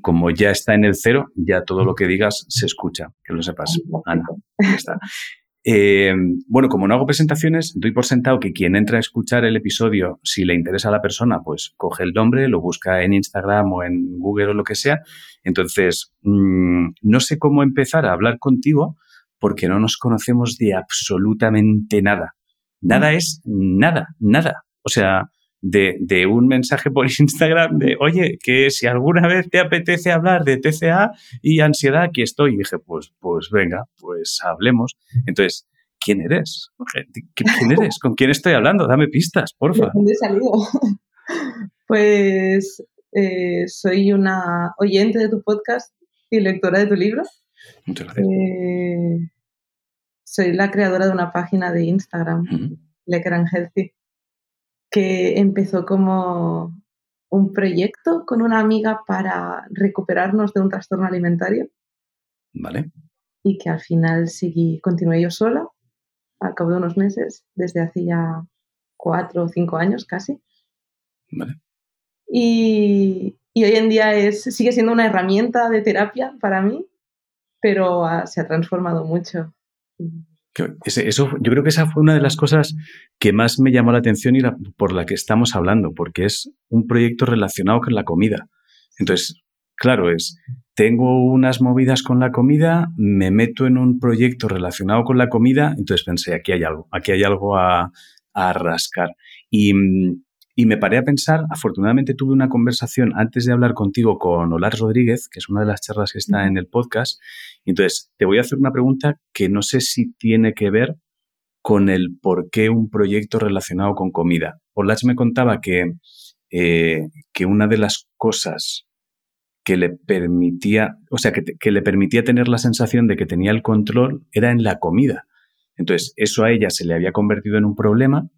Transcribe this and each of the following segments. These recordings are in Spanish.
como ya está en el cero, ya todo lo que digas se escucha, que lo sepas, Ana. Ya está. Eh, bueno, como no hago presentaciones, doy por sentado que quien entra a escuchar el episodio, si le interesa a la persona, pues coge el nombre, lo busca en Instagram o en Google o lo que sea. Entonces, mm, no sé cómo empezar a hablar contigo porque no nos conocemos de absolutamente nada. Nada es nada, nada. O sea, de, un mensaje por Instagram de, oye, que si alguna vez te apetece hablar de TCA y ansiedad, aquí estoy. Y dije, pues, pues venga, pues hablemos. Entonces, ¿quién eres? ¿Quién eres? ¿Con quién estoy hablando? Dame pistas, porfa. dónde pues eh, soy una oyente de tu podcast y lectora de tu libro. Muchas gracias. Eh, soy la creadora de una página de Instagram, uh Healthy que empezó como un proyecto con una amiga para recuperarnos de un trastorno alimentario. Vale. Y que al final seguí, continué yo sola, al cabo de unos meses, desde hace ya cuatro o cinco años casi. Vale. Y, y hoy en día es, sigue siendo una herramienta de terapia para mí, pero se ha transformado mucho. Eso, yo creo que esa fue una de las cosas que más me llamó la atención y por la que estamos hablando, porque es un proyecto relacionado con la comida. Entonces, claro, es, tengo unas movidas con la comida, me meto en un proyecto relacionado con la comida, entonces pensé, aquí hay algo, aquí hay algo a, a rascar. Y, mm, y me paré a pensar, afortunadamente tuve una conversación antes de hablar contigo con Olar Rodríguez, que es una de las charlas que está en el podcast. Y entonces, te voy a hacer una pregunta que no sé si tiene que ver con el por qué un proyecto relacionado con comida. Olar me contaba que, eh, que una de las cosas que le permitía, o sea, que, que le permitía tener la sensación de que tenía el control era en la comida. Entonces, eso a ella se le había convertido en un problema,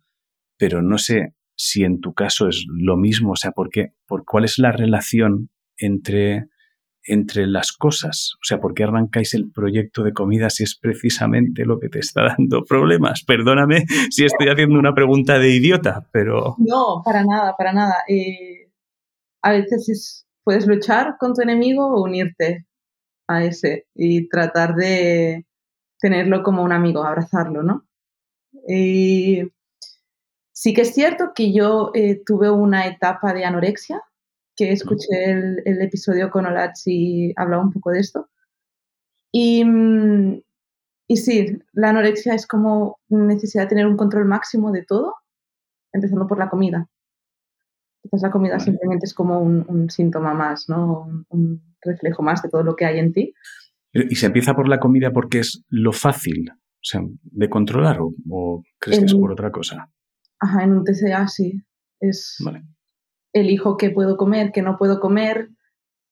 pero no sé si en tu caso es lo mismo, o sea, ¿por qué? ¿Por cuál es la relación entre, entre las cosas? O sea, ¿por qué arrancáis el proyecto de comida si es precisamente lo que te está dando problemas? Perdóname si estoy haciendo una pregunta de idiota, pero... No, para nada, para nada. Eh, a veces puedes luchar con tu enemigo o unirte a ese y tratar de tenerlo como un amigo, abrazarlo, ¿no? Y Sí que es cierto que yo eh, tuve una etapa de anorexia, que escuché el, episodio con Olats y hablaba un poco de esto. Y, mm, y sí, la anorexia es como necesidad de tener un control máximo de todo, empezando por la comida. Quizás la comida simplemente es como un, síntoma más, ¿no? Un, reflejo más de todo lo que hay en ti. ¿Y se empieza por la comida porque es lo fácil, o sea, de controlar o, crees que es por otra cosa? Ajá, en un TCA sí. Es elijo qué puedo comer, qué no puedo comer,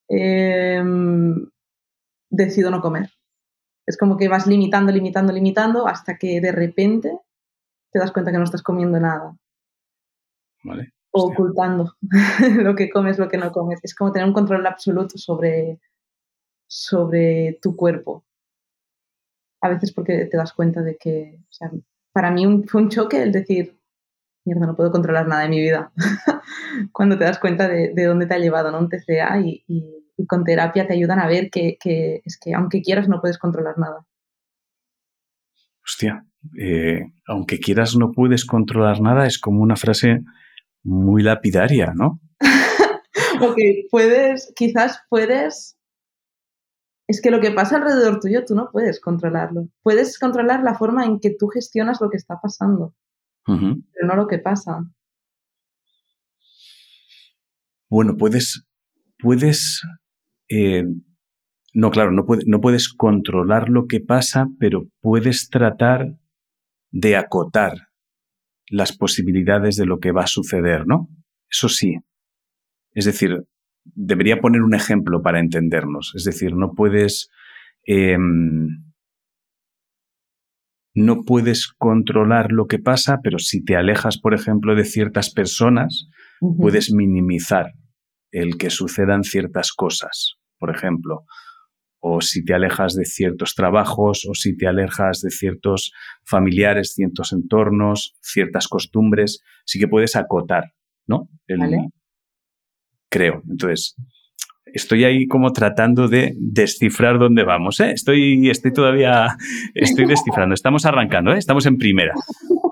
em, decido no comer. Es como que vas limitando, limitando, limitando hasta que de repente te das cuenta que no estás comiendo nada. Vale. O ocultando lo que comes, lo que no comes. Es como tener un control absoluto sobre, sobre tu cuerpo. A veces porque te das cuenta de que, o sea, para mí fue un choque el decir, mierda, no puedo controlar nada de mi vida. Cuando te das cuenta de, dónde te ha llevado ¿no? un TCA y, con terapia te ayudan a ver que, es que aunque quieras no puedes controlar nada. Hostia, eh, aunque quieras no puedes controlar nada es como una frase muy lapidaria, ¿no? ok, puedes, quizás puedes... Es que lo que pasa alrededor tuyo tú no puedes controlarlo. Puedes controlar la forma en que tú gestionas lo que está pasando pero no lo que pasa. Bueno, puedes, puedes, eh, no, claro, no, no puedes controlar lo que pasa, pero puedes tratar de acotar las posibilidades de lo que va a suceder, ¿no? Eso sí. Es decir, debería poner un ejemplo para entendernos. Es decir, no puedes em, no puedes controlar lo que pasa, pero si te alejas, por ejemplo, de ciertas personas, puedes minimizar el que sucedan ciertas cosas, por ejemplo. O si te alejas de ciertos trabajos, o si te alejas de ciertos familiares, ciertos entornos, ciertas costumbres, sí que puedes acotar, ¿no? Creo. Entonces, estoy ahí como tratando de descifrar dónde vamos. ¿eh? Estoy, estoy todavía, estoy descifrando. Estamos arrancando, ¿eh? estamos en primera.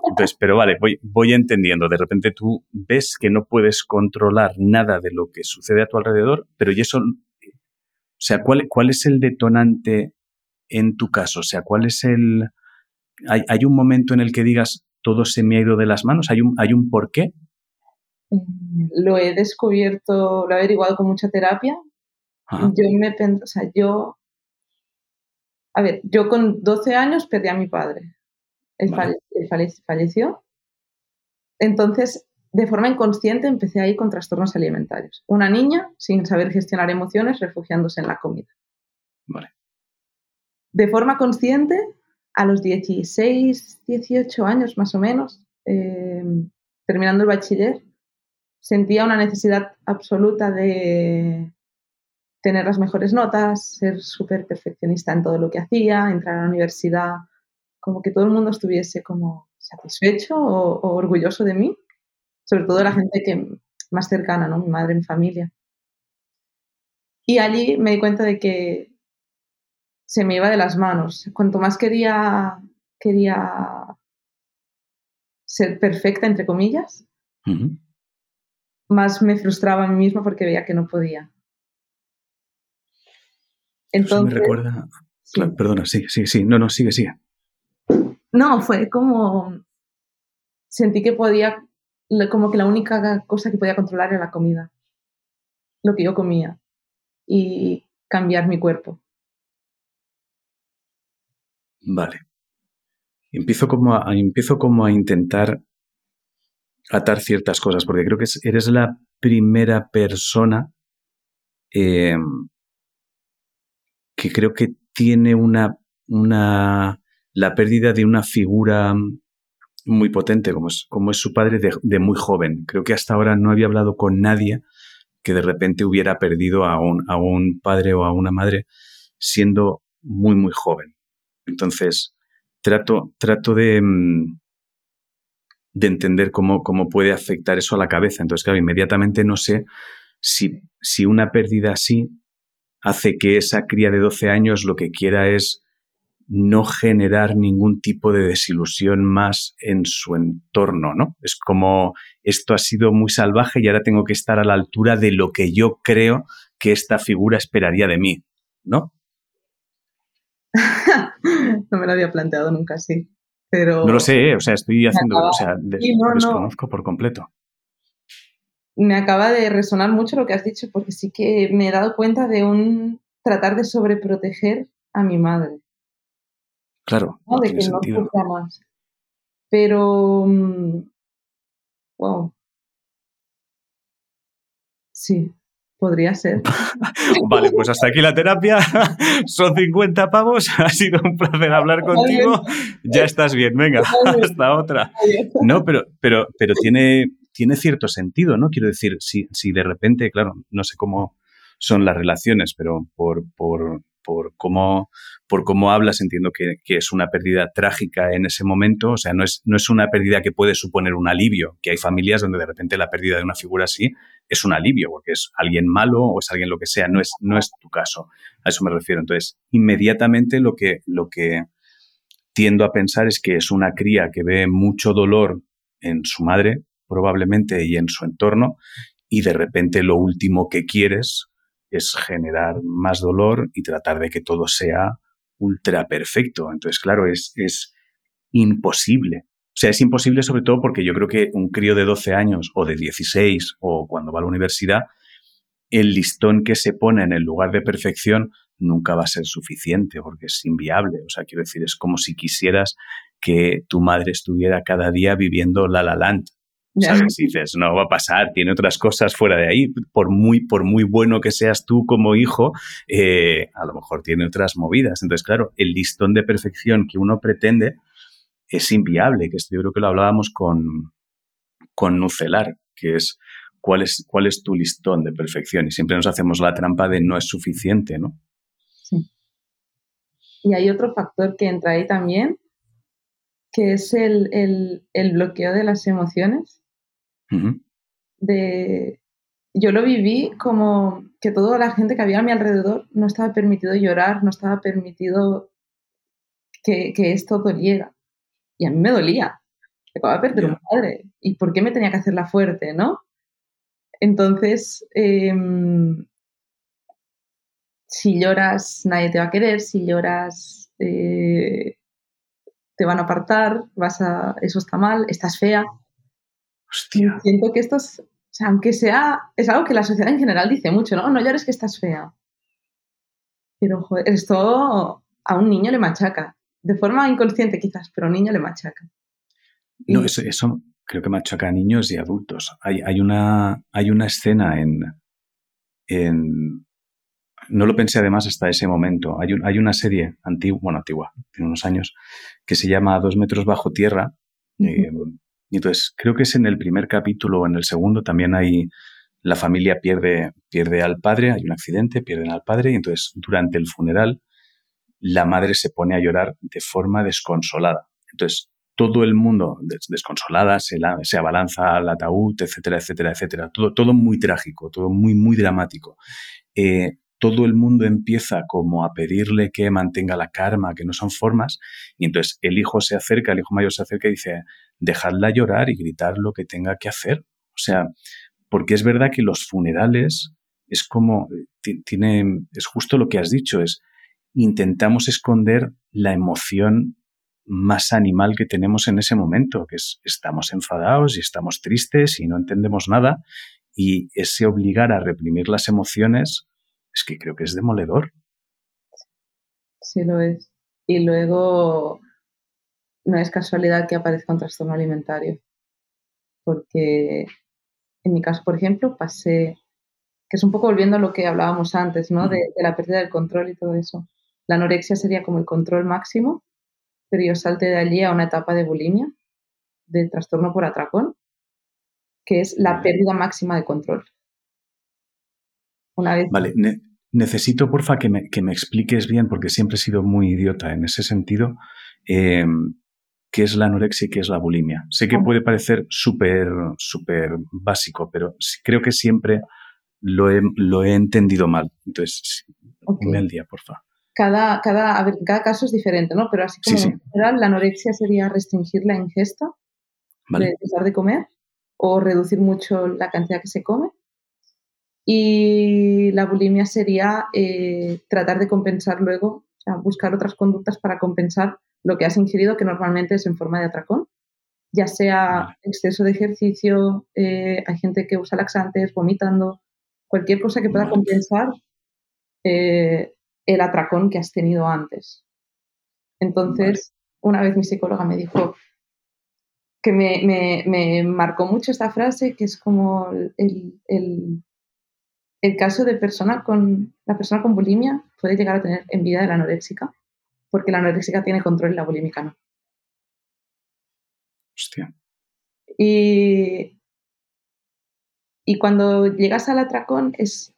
Entonces, pero vale, voy, voy entendiendo. De repente tú ves que no puedes controlar nada de lo que sucede a tu alrededor, pero y eso, o sea, ¿cuál, cuál es el detonante en tu caso? O sea, ¿cuál es el... ¿Hay, hay un momento en el que digas, todo se me ha ido de las manos? ¿Hay un, hay un porqué? Lo he descubierto, lo he averiguado con mucha terapia. Yo me o sea, yo, a ver, yo con 12 años perdí a mi padre. Él, falleció. Entonces, de forma inconsciente empecé a ir con trastornos alimentarios. Una niña sin saber gestionar emociones, refugiándose en la comida. Vale. De forma consciente, a los 16, 18 años más o menos, eh, terminando el bachiller, sentía una necesidad absoluta de tener las mejores notas, ser súper perfeccionista en todo lo que hacía, entrar a la universidad, como que todo el mundo estuviese como satisfecho o, orgulloso de mí, sobre todo la gente que más cercana, ¿no? Mi madre, mi familia. Y allí me di cuenta de que se me iba de las manos. Cuanto más quería, quería ser perfecta, entre comillas, más me frustraba a mí misma porque veía que no podía. Entonces, me recuerda. perdona, sí, sí, sí. No, no, sigue, sigue. No, fue como. Sentí que podía. Como que la única cosa que podía controlar era la comida. Lo que yo comía. Y cambiar mi cuerpo. Vale. Empiezo como a, empiezo como a intentar atar ciertas cosas, porque creo que eres la primera persona em, que creo que tiene una, una, la pérdida de una figura muy potente, como es, como es su padre de, muy joven. Creo que hasta ahora no había hablado con nadie que de repente hubiera perdido a un, a un padre o a una madre siendo muy, muy joven. Entonces, trato, trato de, mm, de entender cómo, cómo puede afectar eso a la cabeza. Entonces, claro, inmediatamente no sé si, si una pérdida así hace que esa cría de 12 años lo que quiera es no generar ningún tipo de desilusión más en su entorno, ¿no? Es como esto ha sido muy salvaje y ahora tengo que estar a la altura de lo que yo creo que esta figura esperaría de mí, ¿no? no me lo había planteado nunca así. Pero no lo sé, ¿eh? o sea, estoy haciendo, o sea, desconozco por completo. Me acaba de resonar mucho lo que has dicho, porque sí que me he dado cuenta de un tratar de sobreproteger a mi madre. Claro. De que no sufra más. Pero. Wow. Mm, sí, Podría ser. vale, pues hasta aquí la terapia. Son 50 pavos. Ha sido un placer hablar contigo. Ya estás bien. Venga, hasta otra. No, pero, pero, pero tiene, tiene cierto sentido, ¿no? Quiero decir, si, si de repente, claro, no sé cómo son las relaciones, pero por, por, por cómo, por cómo hablas, entiendo que, es una pérdida trágica en ese momento. O sea, no es, no es una pérdida que puede suponer un alivio, que hay familias donde de repente la pérdida de una figura así es un alivio, porque es alguien malo o es alguien lo que sea. No es, no es tu caso. A eso me refiero. Entonces, inmediatamente lo que, lo que tiendo a pensar es que es una cría que ve mucho dolor en su madre, probablemente, y en su entorno, y de repente lo último que quieres es generar más dolor y tratar de que todo sea ultra perfecto. Entonces, claro, es, es imposible. O sea, es imposible sobre todo porque yo creo que un crío de 12 años o de 16 o cuando va a la universidad, el listón que se pone en el lugar de perfección nunca va a ser suficiente porque es inviable. O sea, quiero decir, es como si quisieras que tu madre estuviera cada día viviendo La La Land. ¿Sabes? dices, no va a pasar, tiene otras cosas fuera de ahí. Por muy, por muy bueno que seas tú como hijo, eh, a lo mejor tiene otras movidas. Entonces, claro, el listón de perfección que uno pretende es inviable, que esto yo creo que lo hablábamos con, con Nucelar, que es cuál, es cuál es tu listón de perfección. Y siempre nos hacemos la trampa de no es suficiente, ¿no? Sí. Y hay otro factor que entra ahí también, que es el, el bloqueo de las emociones de, yo lo viví como que toda la gente que había a mi alrededor no estaba permitido llorar, no estaba permitido que, que esto doliera. Y a mí me dolía. Acababa de perder un padre. ¿Y por qué me tenía que hacerla fuerte, no? Entonces, em, si lloras, nadie te va a querer. Si lloras, eh, te van a apartar. Vas a, eso está mal. Estás fea. Hostia. Siento que esto es, aunque sea, es algo que la sociedad en general dice mucho, ¿no? No llores que estás fea. Pero, joder, esto a un niño le machaca. De forma inconsciente quizás, pero a un niño le machaca. No, eso, eso creo que machaca a niños y adultos. Hay, hay, una, hay una escena en, en... No lo pensé además hasta ese momento. Hay, hay una serie antigua, bueno, antigua, tiene unos años, que se llama Dos metros bajo tierra. Eh, y entonces, creo que es en el primer capítulo o en el segundo también hay... La familia pierde, pierde al padre, hay un accidente, pierden al padre y entonces durante el funeral la madre se pone a llorar de forma desconsolada. Entonces, todo el mundo desconsolada se, se abalanza al ataúd, etcétera, etcétera, etcétera. Todo, todo muy trágico, todo muy, muy dramático. Eh, todo el mundo empieza como a pedirle que mantenga la karma, que no son formas, y entonces el hijo se acerca, el hijo mayor se acerca y dice, dejadla llorar y gritar lo que tenga que hacer. O sea, porque es verdad que los funerales es como, tiene, es justo lo que has dicho, es intentamos esconder la emoción más animal que tenemos en ese momento, que es estamos enfadados y estamos tristes y no entendemos nada, y ese obligar a reprimir las emociones es que creo que es demoledor. Sí, lo es. Y luego no es casualidad que aparezca un trastorno alimentario, porque en mi caso, por ejemplo, pasé, que es un poco volviendo a lo que hablábamos antes, ¿no? de, de la pérdida del control y todo eso. La anorexia sería como el control máximo pero yo salté de allí a una etapa de bulimia, de trastorno por atracón, que es la pérdida máxima de control. Una vez... Vale, necesito porfa que me, que me, expliques bien, porque siempre he sido muy idiota en ese sentido, em, qué es la anorexia y qué es la bulimia. Sé que puede parecer súper, súper básico, pero creo que siempre lo he, lo he entendido mal. Entonces, dime el día, porfa cada, cada, a ver, cada caso es diferente, ¿no? Pero así como en general, la anorexia sería restringir la ingesta, de dejar de comer o reducir mucho la cantidad que se come. Y la bulimia sería eh, tratar de compensar luego, sea, buscar otras conductas para compensar lo que has ingerido, que normalmente es en forma de atracón, ya sea exceso de ejercicio, eh, hay gente que usa laxantes, vomitando, cualquier cosa que pueda compensar eh, el atracón que has tenido antes. Entonces, una vez mi psicóloga me dijo que me, marcó mucho esta frase, que es como el, el, caso de persona con, la persona con bulimia puede llegar a tener envidia de la anoréxica, porque la anoréxica tiene control y la bulímica no. Hostia. Y, y cuando llegas al atracón es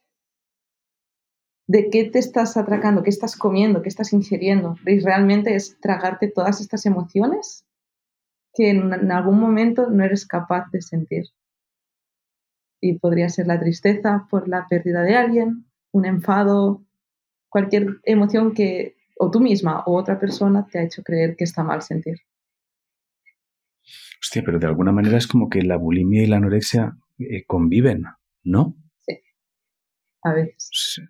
de qué te estás atracando, qué estás comiendo, qué estás ingiriendo. Y realmente es tragarte todas estas emociones que en, algún momento no eres capaz de sentir. Y podría ser la tristeza por la pérdida de alguien, un enfado, cualquier emoción que o tú misma o otra persona te ha hecho creer que está mal sentir. Hostia, pero de alguna manera es como que la bulimia y la anorexia eh, conviven, ¿no? Sí, a veces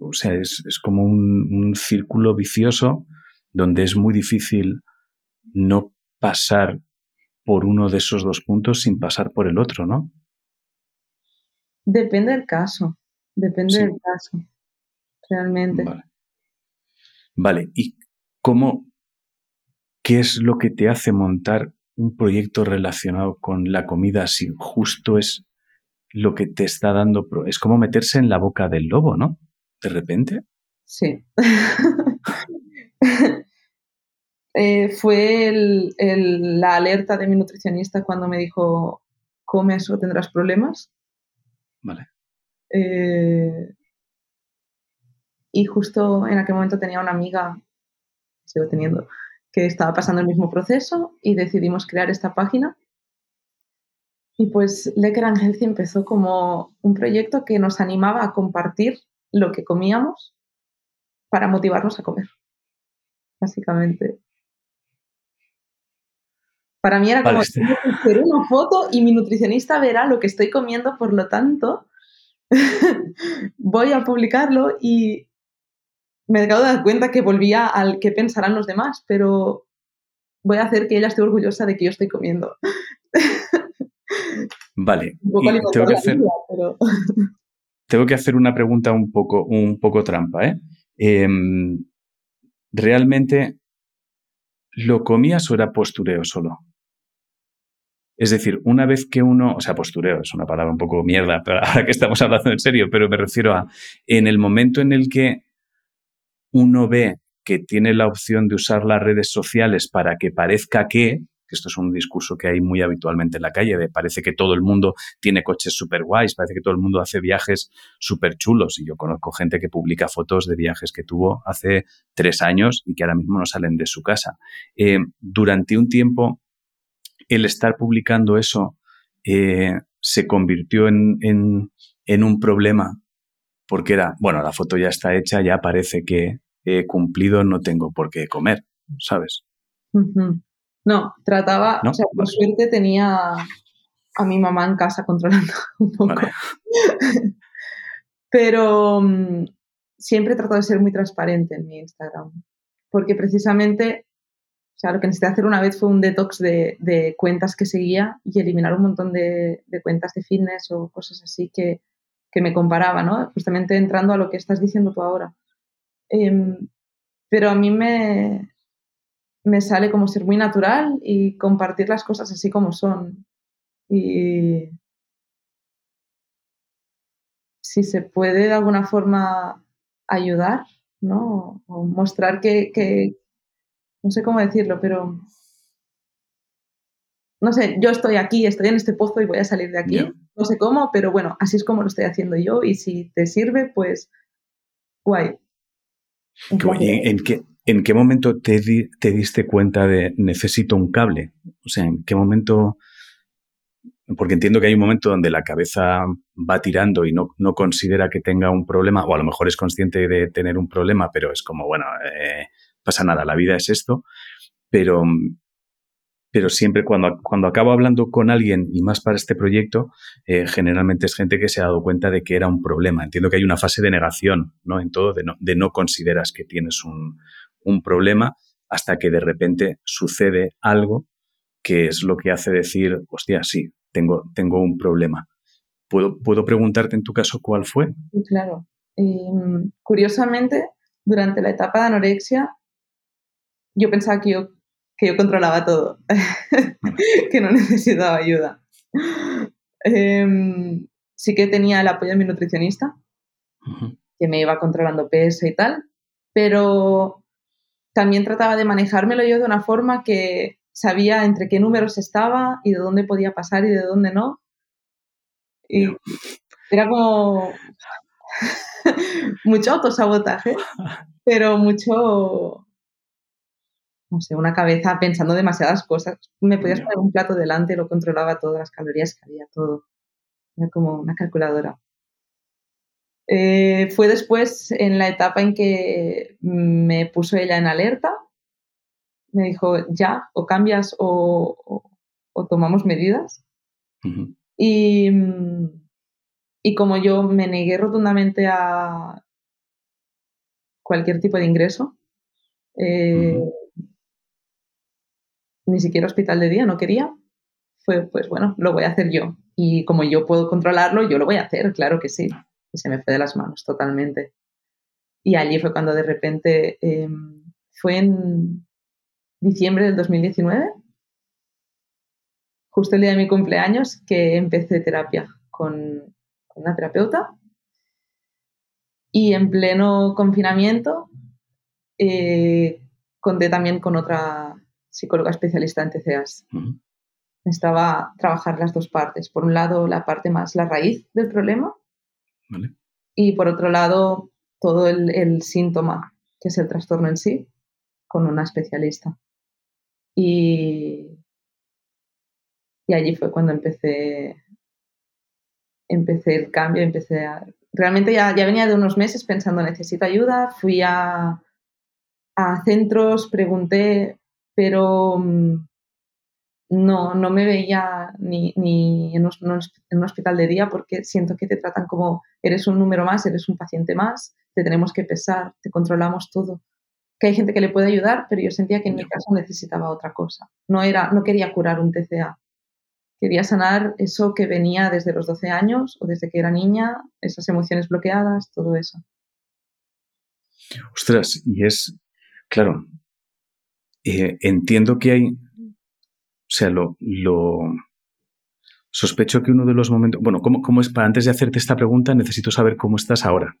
o sea, es, como un, círculo vicioso donde es muy difícil no pasar por uno de esos dos puntos sin pasar por el otro, ¿no? Depende del caso, depende del caso, realmente. Vale. vale, ¿y cómo, qué es lo que te hace montar un proyecto relacionado con la comida si justo es lo que te está dando, es como meterse en la boca del lobo, ¿no? de repente? Sí. Eh, fue la alerta de mi nutricionista cuando me dijo, comes o tendrás problemas. Vale. Eh, y justo en aquel momento tenía una amiga, sigo teniendo, que estaba pasando el mismo proceso y decidimos crear esta página. Y pues Lecker and empezó como un proyecto que nos animaba a compartir lo que comíamos para motivarnos a comer, básicamente. Para mí era como hacer una foto y mi nutricionista verá lo que estoy comiendo, por lo tanto, voy a publicarlo y me acabo de dar cuenta que volvía al que pensarán los demás, pero voy a hacer que ella esté orgullosa de que yo estoy comiendo. Vale. tengo, que hacer, tengo que hacer una pregunta un poco, un poco trampa. ¿eh? Em, ¿Realmente lo comías o era postureo solo? Es decir, una vez que uno, o sea, postureo es una palabra un poco mierda, pero ahora que estamos hablando en serio, pero me refiero a, en el momento en el que uno ve que tiene la opción de usar las redes sociales para que parezca que, esto es un discurso que hay muy habitualmente en la calle, de parece que todo el mundo tiene coches súper guays, parece que todo el mundo hace viajes súper chulos. Y yo conozco gente que publica fotos de viajes que tuvo hace tres años y que ahora mismo no salen de su casa. Eh, durante un tiempo, el estar publicando eso eh, se convirtió en, en un problema porque era, bueno, la foto ya está hecha, ya parece que he cumplido, no tengo por qué comer, ¿sabes? No, trataba, o sea, por suerte tenía a mi mamá en casa controlando un poco. Pero mm, siempre he tratado de ser muy transparente en mi Instagram, porque precisamente, lo que necesité hacer una vez fue un detox de, cuentas que seguía y eliminar un montón de, cuentas de fitness o cosas así que, que me comparaba, ¿no? Justamente entrando a lo que estás diciendo tú ahora. Em, pero a mí me, me sale como ser muy natural y compartir las cosas así como son. Y si se puede de alguna forma ayudar, ¿no? O mostrar que, no sé cómo decirlo, pero no sé, yo estoy aquí, estoy en este pozo y voy a salir de aquí. No sé cómo, pero bueno, así es como lo estoy haciendo yo y si te sirve, pues guay. ¿En qué, ¿En qué momento te, te diste cuenta de necesito un cable? O sea, ¿en qué momento porque entiendo que hay un momento donde la cabeza va tirando y no, no, considera que tenga un problema, o a lo mejor es consciente de tener un problema, pero es como, bueno, eh, pasa nada, la vida es esto, pero, pero siempre cuando, cuando acabo hablando con alguien, y más para este proyecto, eh, generalmente es gente que se ha dado cuenta de que era un problema. Entiendo que hay una fase de negación, ¿no? En todo, de no, de no consideras que tienes un, un problema hasta que de repente sucede algo que es lo que hace decir, hostia, sí, tengo, tengo un problema. ¿Puedo, ¿Puedo preguntarte en tu caso cuál fue? Claro. Em, curiosamente, durante la etapa de anorexia, yo pensaba que yo que yo controlaba todo, que no necesitaba ayuda. Em, sí que tenía el apoyo de mi nutricionista, que me iba controlando peso y tal, pero también trataba de manejármelo yo de una forma que sabía entre qué números estaba y de dónde podía pasar y de dónde no. Y era como mucho autosabotaje, pero mucho no sé, una cabeza pensando demasiadas cosas. Me podías poner un plato delante, lo controlaba todas las calorías que había, todo. Era como una calculadora. Eh, fue después en la etapa en que me puso ella en alerta. Me dijo, ya, o cambias o, tomamos medidas. y, y como yo me negué rotundamente a cualquier tipo de ingreso, eh, ni siquiera hospital de día, no quería, fue pues bueno, lo voy a hacer yo. Y como yo puedo controlarlo, yo lo voy a hacer, claro que sí. Y se me fue de las manos totalmente. Y allí fue cuando de repente, em, fue en diciembre del 2019, justo el día de mi cumpleaños, que empecé terapia con, una terapeuta. Y en pleno confinamiento, eh, conté también con otra psicóloga especialista en TCAs. Necesitaba trabajar las dos partes. Por un lado, la parte más, la raíz del problema. Y por otro lado, todo el, síntoma, que es el trastorno en sí, con una especialista. Y, Y allí fue cuando empecé, empecé el cambio, empecé a... Realmente ya, ya venía de unos meses pensando, necesito ayuda, fui a, a centros, pregunté, pero mm, no, no me veía ni, ni en, un, hospital de día porque siento que te tratan como eres un número más, eres un paciente más, te tenemos que pesar, te controlamos todo. Que hay gente que le puede ayudar, pero yo sentía que en mi caso necesitaba otra cosa. No, era, no quería curar un TCA. Quería sanar eso que venía desde los 12 años o desde que era niña, esas emociones bloqueadas, todo eso. Ostras, y es, claro, eh, entiendo que hay, o sea, lo, lo, sospecho que uno de los momentos, bueno, ¿cómo, ¿cómo, es para antes de hacerte esta pregunta necesito saber cómo estás ahora?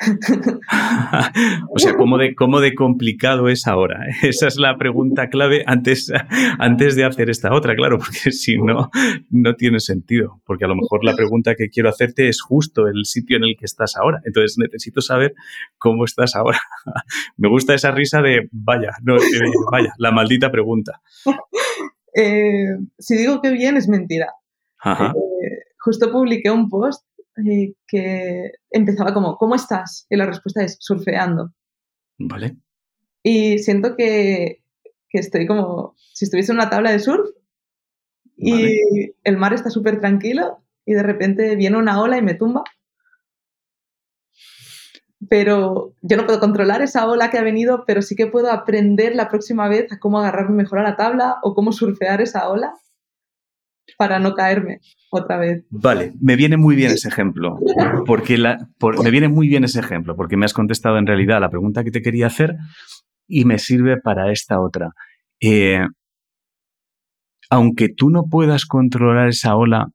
o sea, ¿cómo de, ¿cómo de complicado es ahora? Esa es la pregunta clave antes, antes de hacer esta otra, claro, porque si no, no tiene sentido. Porque a lo mejor la pregunta que quiero hacerte es justo el sitio en el que estás ahora. Entonces necesito saber cómo estás ahora. Me gusta esa risa de, vaya, no, vaya, la maldita pregunta. Eh, si digo que bien, es mentira. Eh, justo publiqué un post eh, que empezaba como, ¿cómo estás? Y la respuesta es surfeando. Vale. Y siento que, que estoy como si estuviese en una tabla de surf y el mar está súper tranquilo y de repente viene una ola y me tumba. Pero yo no puedo controlar esa ola que ha venido, pero sí que puedo aprender la próxima vez a cómo agarrarme mejor a la tabla o cómo surfear esa ola para no caerme otra vez. Vale, me viene muy bien ese ejemplo, porque la, me viene muy bien ese ejemplo, porque me has contestado en realidad la pregunta que te quería hacer y me sirve para esta otra. Eh, aunque tú no puedas controlar esa ola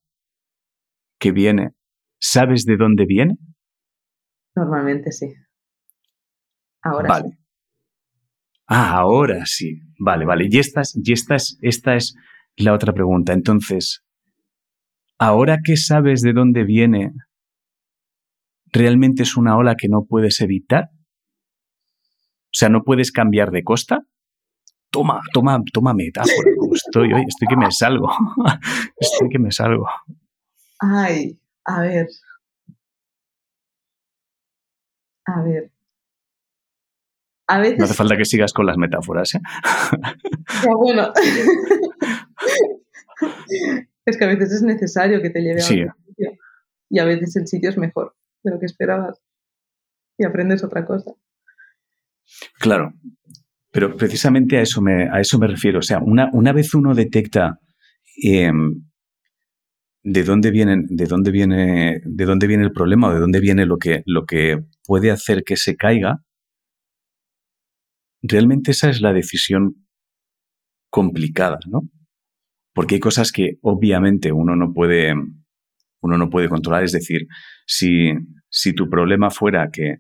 que viene, ¿sabes de dónde viene? Normalmente sí. Ahora vale. sí. Ah, ahora sí. Vale, vale. Y esta y esta es, esta es la otra pregunta. Entonces, ahora que sabes de dónde viene, ¿realmente es una ola que no puedes evitar? O sea, ¿no puedes cambiar de costa? Toma, toma, toma metáfora, estoy hoy. Estoy que me salgo. estoy que me salgo. Ay, a ver. A ver. A veces... No hace falta que sigas con las metáforas, ¿eh? ya, bueno. es que a veces es necesario que te lleve a otro sitio y a veces el sitio es mejor de lo que esperabas y aprendes otra cosa. Claro, pero precisamente a eso me, a eso me refiero. O sea, una, una vez uno detecta em, de dónde vienen, de dónde viene, de dónde viene el problema o de dónde viene lo que, lo que puede hacer que se caiga, realmente esa es la decisión complicada, ¿no? Porque hay cosas que obviamente uno no puede, uno no puede controlar. Es decir, si, si tu problema fuera que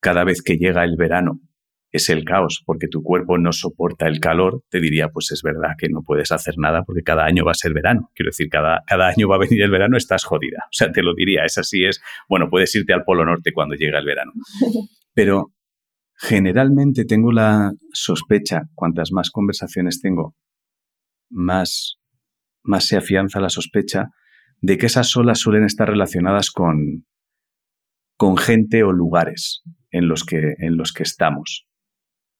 cada vez que llega el verano es el caos porque tu cuerpo no soporta el calor, te diría, pues es verdad que no puedes hacer nada porque cada año va a ser verano. Quiero decir, cada, cada año va a venir el verano, estás jodida. O sea, te lo diría, es así, es, bueno, puedes irte al Polo Norte cuando llega el verano. Pero generalmente tengo la sospecha, cuantas más conversaciones tengo, más más se afianza la sospecha de que esas olas suelen estar relacionadas con, con gente o lugares en los, que, en los que estamos.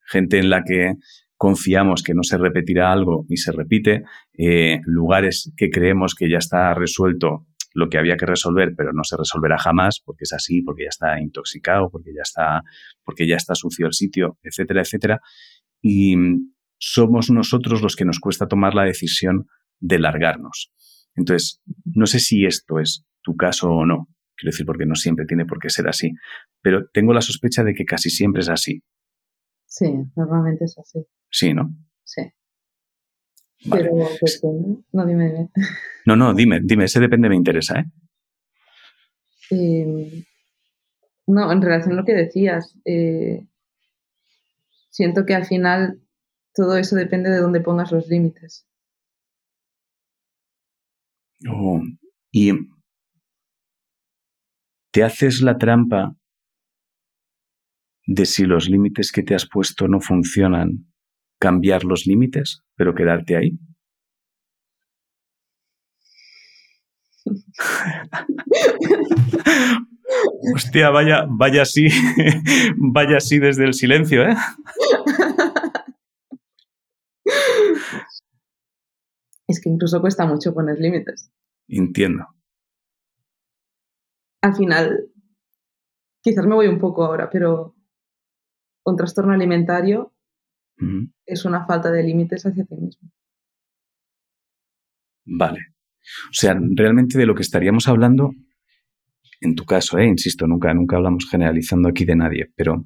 Gente en la que confiamos que no se repetirá algo y se repite, eh, lugares que creemos que ya está resuelto lo que había que resolver, pero no se resolverá jamás porque es así, porque ya está intoxicado, porque ya está, porque ya está sucio el sitio, etcétera, etcétera. Y somos nosotros los que nos cuesta tomar la decisión de largarnos. Entonces, no sé si esto es tu caso o no, quiero decir, porque no siempre tiene por qué ser así, pero tengo la sospecha de que casi siempre es así. Sí, normalmente es así. Sí, ¿no? Sí. Pero, pues, no, dime, dime. No, no, dime, dime, ese depende, me interesa, ¿eh? Em, no, en relación a lo que decías, eh, siento que al final todo eso depende de dónde pongas los límites. Oh, y te haces la trampa de si los límites que te has puesto no funcionan, cambiar los límites, pero quedarte ahí. Hostia, vaya, vaya así, vaya así desde el silencio, ¿eh? Es que incluso cuesta mucho poner límites. Entiendo. Al final, quizás me voy un poco ahora, pero un trastorno alimentario es una falta de límites hacia ti mismo. Vale. O sea, realmente de lo que estaríamos hablando, en tu caso, ¿eh? insisto, nunca, nunca hablamos generalizando aquí de nadie, pero,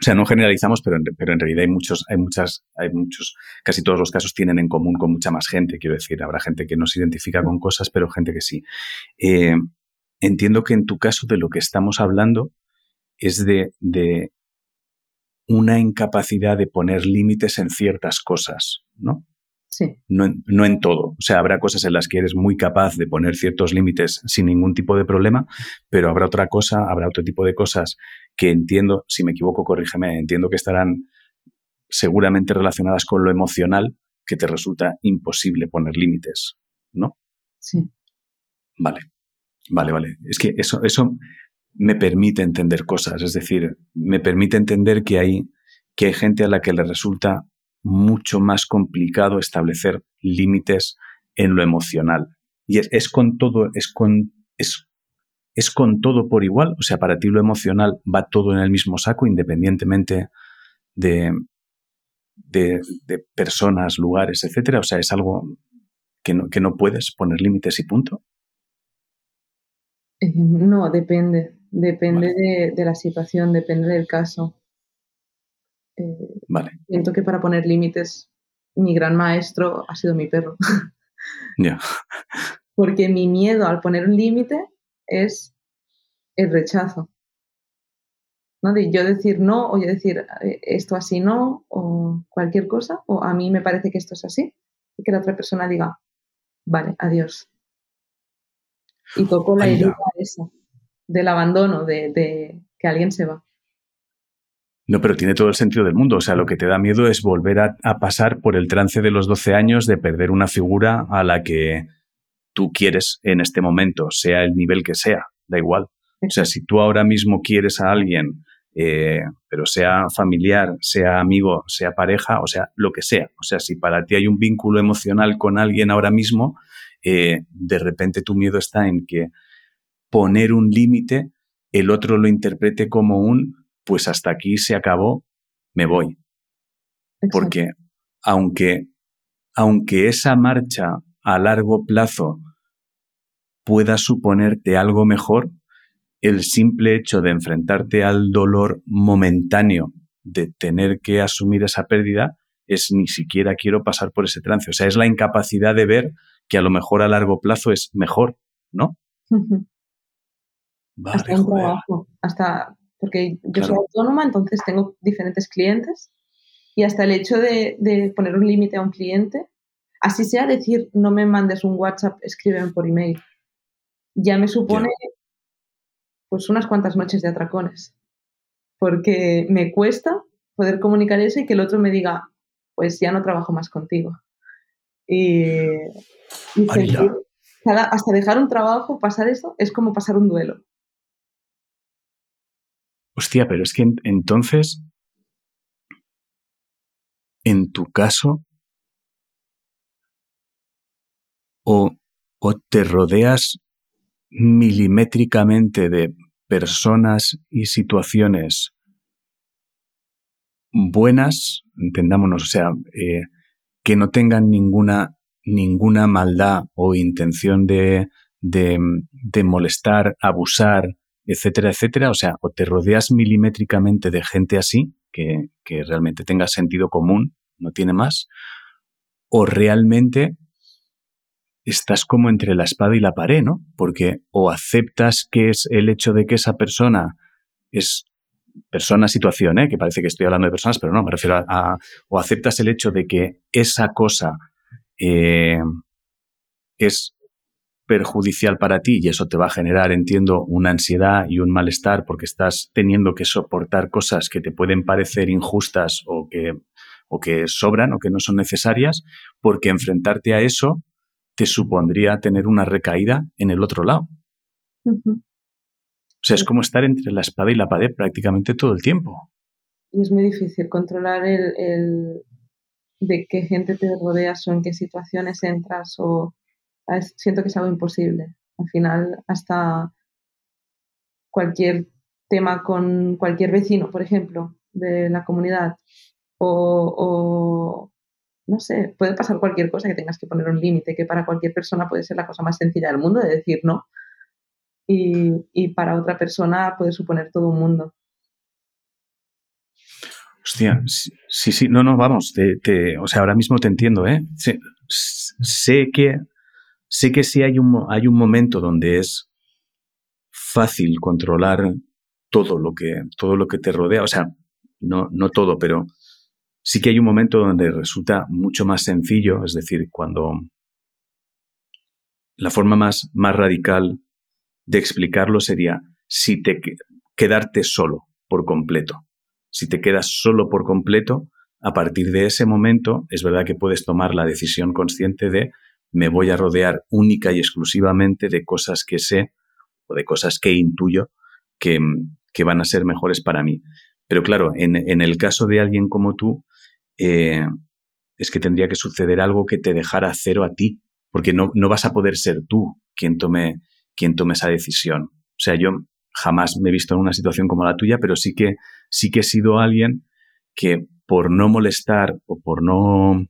o sea, no generalizamos, pero en, pero en realidad hay muchos, hay muchas, hay muchos, casi todos los casos tienen en común con mucha más gente, quiero decir, habrá gente que no se identifica con cosas, pero gente que sí. Eh, entiendo que en tu caso de lo que estamos hablando es de, de una incapacidad de poner límites en ciertas cosas, ¿no? Sí. No en, no en, todo. O sea, habrá cosas en las que eres muy capaz de poner ciertos límites sin ningún tipo de problema, pero habrá otra cosa, habrá otro tipo de cosas que entiendo, si me equivoco, corrígeme, entiendo que estarán seguramente relacionadas con lo emocional, que te resulta imposible poner límites, ¿no? Sí. Vale. Vale, vale. Es que eso, eso me permite entender cosas, es decir, me permite entender que hay, que hay gente a la que le resulta mucho más complicado establecer límites en lo emocional. Y es, es con todo, es con, es, es con todo por igual. O sea, para ti lo emocional va todo en el mismo saco, independientemente de, de, de personas, lugares, etcétera. O sea, es algo que no, que no puedes poner límites y punto. Eh, no, depende. Depende vale. de, de, la situación, depende del caso. Eh, vale. Siento que para poner límites, mi gran maestro ha sido mi perro. Ya. Yeah. Porque mi miedo al poner un límite es el rechazo. ¿no? De yo decir no o yo decir eh, esto así no o cualquier cosa o a mí me parece que esto es así y que la otra persona diga vale, adiós. Y toco la herida esa del abandono, de, de, que alguien se va. No, pero tiene todo el sentido del mundo. O sea, lo que te da miedo es volver a, a, pasar por el trance de los 12 años de perder una figura a la que tú quieres en este momento, sea el nivel que sea, da igual. O sea, si tú ahora mismo quieres a alguien, eh, pero sea familiar, sea amigo, sea pareja, o sea, lo que sea. O sea, si para ti hay un vínculo emocional con alguien ahora mismo, eh, de repente tu miedo está en que poner un límite, el otro lo interprete como un, pues hasta aquí se acabó, me voy. Exacto. Porque aunque, aunque esa marcha a largo plazo pueda suponerte algo mejor, el simple hecho de enfrentarte al dolor momentáneo de tener que asumir esa pérdida es ni siquiera quiero pasar por ese trance. O sea, es la incapacidad de ver que a lo mejor a largo plazo es mejor, ¿no? Uh -huh. Vale, hasta un joder. trabajo, hasta porque yo claro. soy autónoma, entonces tengo diferentes clientes y hasta el hecho de, de poner un límite a un cliente, así sea decir no me mandes un WhatsApp, escríbeme por email, ya me supone yeah. pues unas cuantas noches de atracones, porque me cuesta poder comunicar eso y que el otro me diga, pues ya no trabajo más contigo. Y, y sentir, cada, hasta dejar un trabajo, pasar eso, es como pasar un duelo. Hostia, pero es que entonces, en tu caso, o, te rodeas milimétricamente de personas y situaciones buenas, entendámonos, o sea, eh, que no tengan ninguna, ninguna maldad o intención de, de, de molestar, abusar, etcétera, etcétera. O sea, o te rodeas milimétricamente de gente así, que, que realmente tenga sentido común, no tiene más, o realmente estás como entre la espada y la pared, ¿no? Porque o aceptas que es el hecho de que esa persona es persona, situación, ¿eh? que parece que estoy hablando de personas, pero no, me refiero a, o aceptas el hecho de que esa cosa eh, es perjudicial para ti y eso te va a generar, entiendo, una ansiedad y un malestar porque estás teniendo que soportar cosas que te pueden parecer injustas o que, o que sobran o que no son necesarias, porque enfrentarte a eso te supondría tener una recaída en el otro lado. O sea, es como estar entre la espada y la pared prácticamente todo el tiempo. Y es muy difícil controlar el, de qué gente te rodeas o en qué situaciones entras o siento que es algo imposible. Al final, hasta cualquier tema con cualquier vecino, por ejemplo, de la comunidad, o, no sé, puede pasar cualquier cosa que tengas que poner un límite, que para cualquier persona puede ser la cosa más sencilla del mundo de decir no, y, para otra persona puede suponer todo un mundo. Hostia, sí, sí, no, no, vamos, te, o sea, ahora mismo te entiendo, ¿eh? Sé, sé, que, sé que sí hay un, hay un momento donde es fácil controlar todo lo que, todo lo que te rodea, o sea, no, no todo, pero sí que hay un momento donde resulta mucho más sencillo, es decir, cuando la forma más, más radical de explicarlo sería si te quedarte solo por completo. Si te quedas solo por completo, a partir de ese momento es verdad que puedes tomar la decisión consciente de me voy a rodear única y exclusivamente de cosas que sé o de cosas que intuyo que, que van a ser mejores para mí. Pero claro, en, en el caso de alguien como tú, eh, es que tendría que suceder algo que te dejara cero a ti, porque no, no vas a poder ser tú quien tome quien tome esa decisión. O sea, yo jamás me he visto en una situación como la tuya, pero sí que, sí que he sido alguien que por no molestar o por no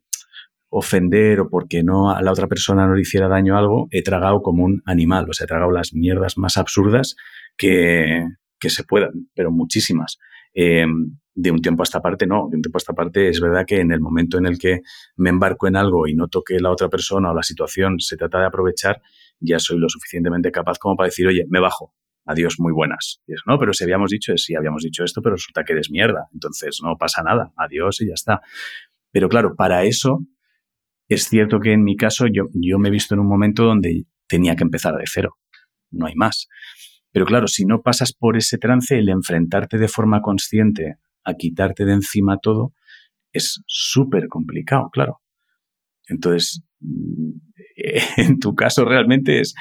ofender o porque no a la otra persona no le hiciera daño algo, he tragado como un animal, o sea, he tragado las mierdas más absurdas que, que se puedan, pero muchísimas. Eh, de un tiempo a esta parte, no, de un tiempo a esta parte es verdad que en el momento en el que me embarco en algo y noto que la otra persona o la situación se trata de aprovechar, ya soy lo suficientemente capaz como para decir, oye, me bajo, adiós, muy buenas. Y es, no, pero si habíamos dicho, sí, habíamos dicho esto, pero resulta que eres mierda, entonces no pasa nada, adiós y ya está. Pero claro, para eso es cierto que en mi caso yo, yo me he visto en un momento donde tenía que empezar de cero, no hay más. Pero claro, si no pasas por ese trance, el enfrentarte de forma consciente a quitarte de encima todo es súper complicado, claro. Entonces, en tu caso realmente es,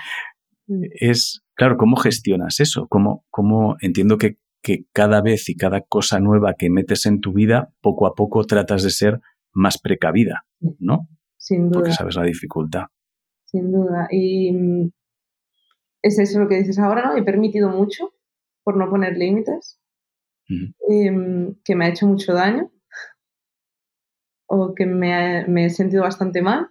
es claro, ¿cómo gestionas eso? ¿Cómo, cómo entiendo que, que cada vez y cada cosa nueva que metes en tu vida, poco a poco tratas de ser más precavida, ¿no? Sin duda. Porque sabes la dificultad. Sin duda. Y mm, es eso lo que dices ahora, ¿no? He permitido mucho por no poner límites, em, que me ha hecho mucho daño o que me, me he sentido bastante mal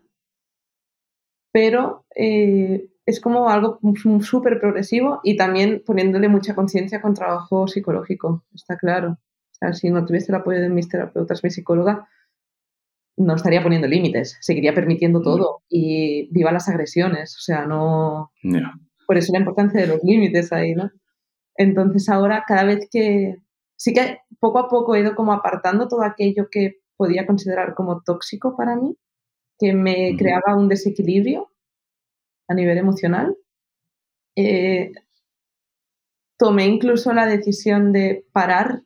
pero eh, es como algo súper progresivo y también poniéndole mucha conciencia con trabajo psicológico, está claro. O sea, si no tuviese el apoyo de mis terapeutas, mi psicóloga, no estaría poniendo límites, seguiría permitiendo todo y viva las agresiones, o sea, no... Por eso la importancia de los límites ahí, ¿no? Entonces ahora cada vez que... Sí que poco a poco he ido como apartando todo aquello que podía considerar como tóxico para mí que me creaba un desequilibrio a nivel emocional. Eh, tomé incluso la decisión de parar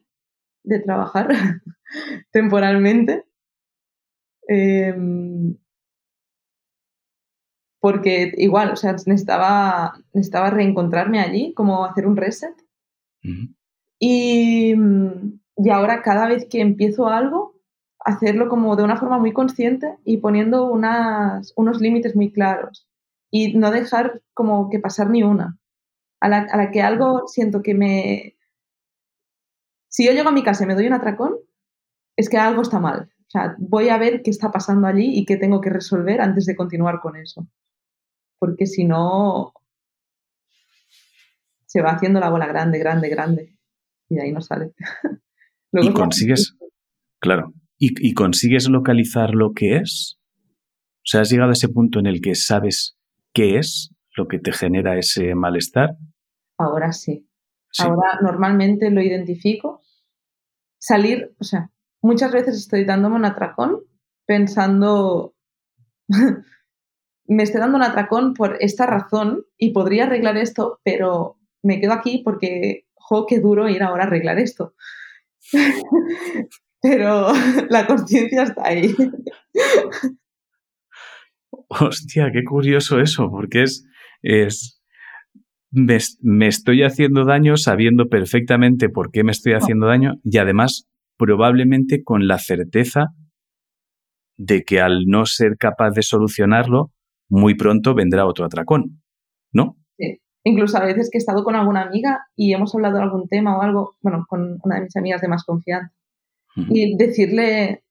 de trabajar temporalmente. Em, porque igual, o sea, necesitaba, necesitaba reencontrarme allí, como hacer un reset. Y, y ahora cada vez que empiezo algo, hacerlo como de una forma muy consciente y poniendo unas, unos límites muy claros y no dejar como que pasar ni una. A la, a la, que algo siento que me... Si yo llego a mi casa y me doy un atracón, es que algo está mal. O sea, voy a ver qué está pasando allí y qué tengo que resolver antes de continuar con eso. Porque si no, se va haciendo la bola grande, grande, grande. Y de ahí no sale. y consigues, claro, y, consigues localizar lo que es. O sea, has llegado a ese punto en el que sabes qué es lo que te genera ese malestar. Ahora sí. Ahora normalmente lo identifico. Salir, o sea, muchas veces estoy dándome un atracón pensando, me estoy dando un atracón por esta razón y podría arreglar esto, pero me quedo aquí porque, jo, qué duro ir ahora a arreglar esto. pero la conciencia está ahí. Hostia, qué curioso eso, porque es, es me, me, estoy haciendo daño sabiendo perfectamente por qué me estoy haciendo daño y además probablemente con la certeza de que al no ser capaz de solucionarlo, muy pronto vendrá otro atracón, ¿no? Incluso a veces que he estado con alguna amiga y hemos hablado de algún tema o algo, bueno, con una de mis amigas de más confianza, y decirle,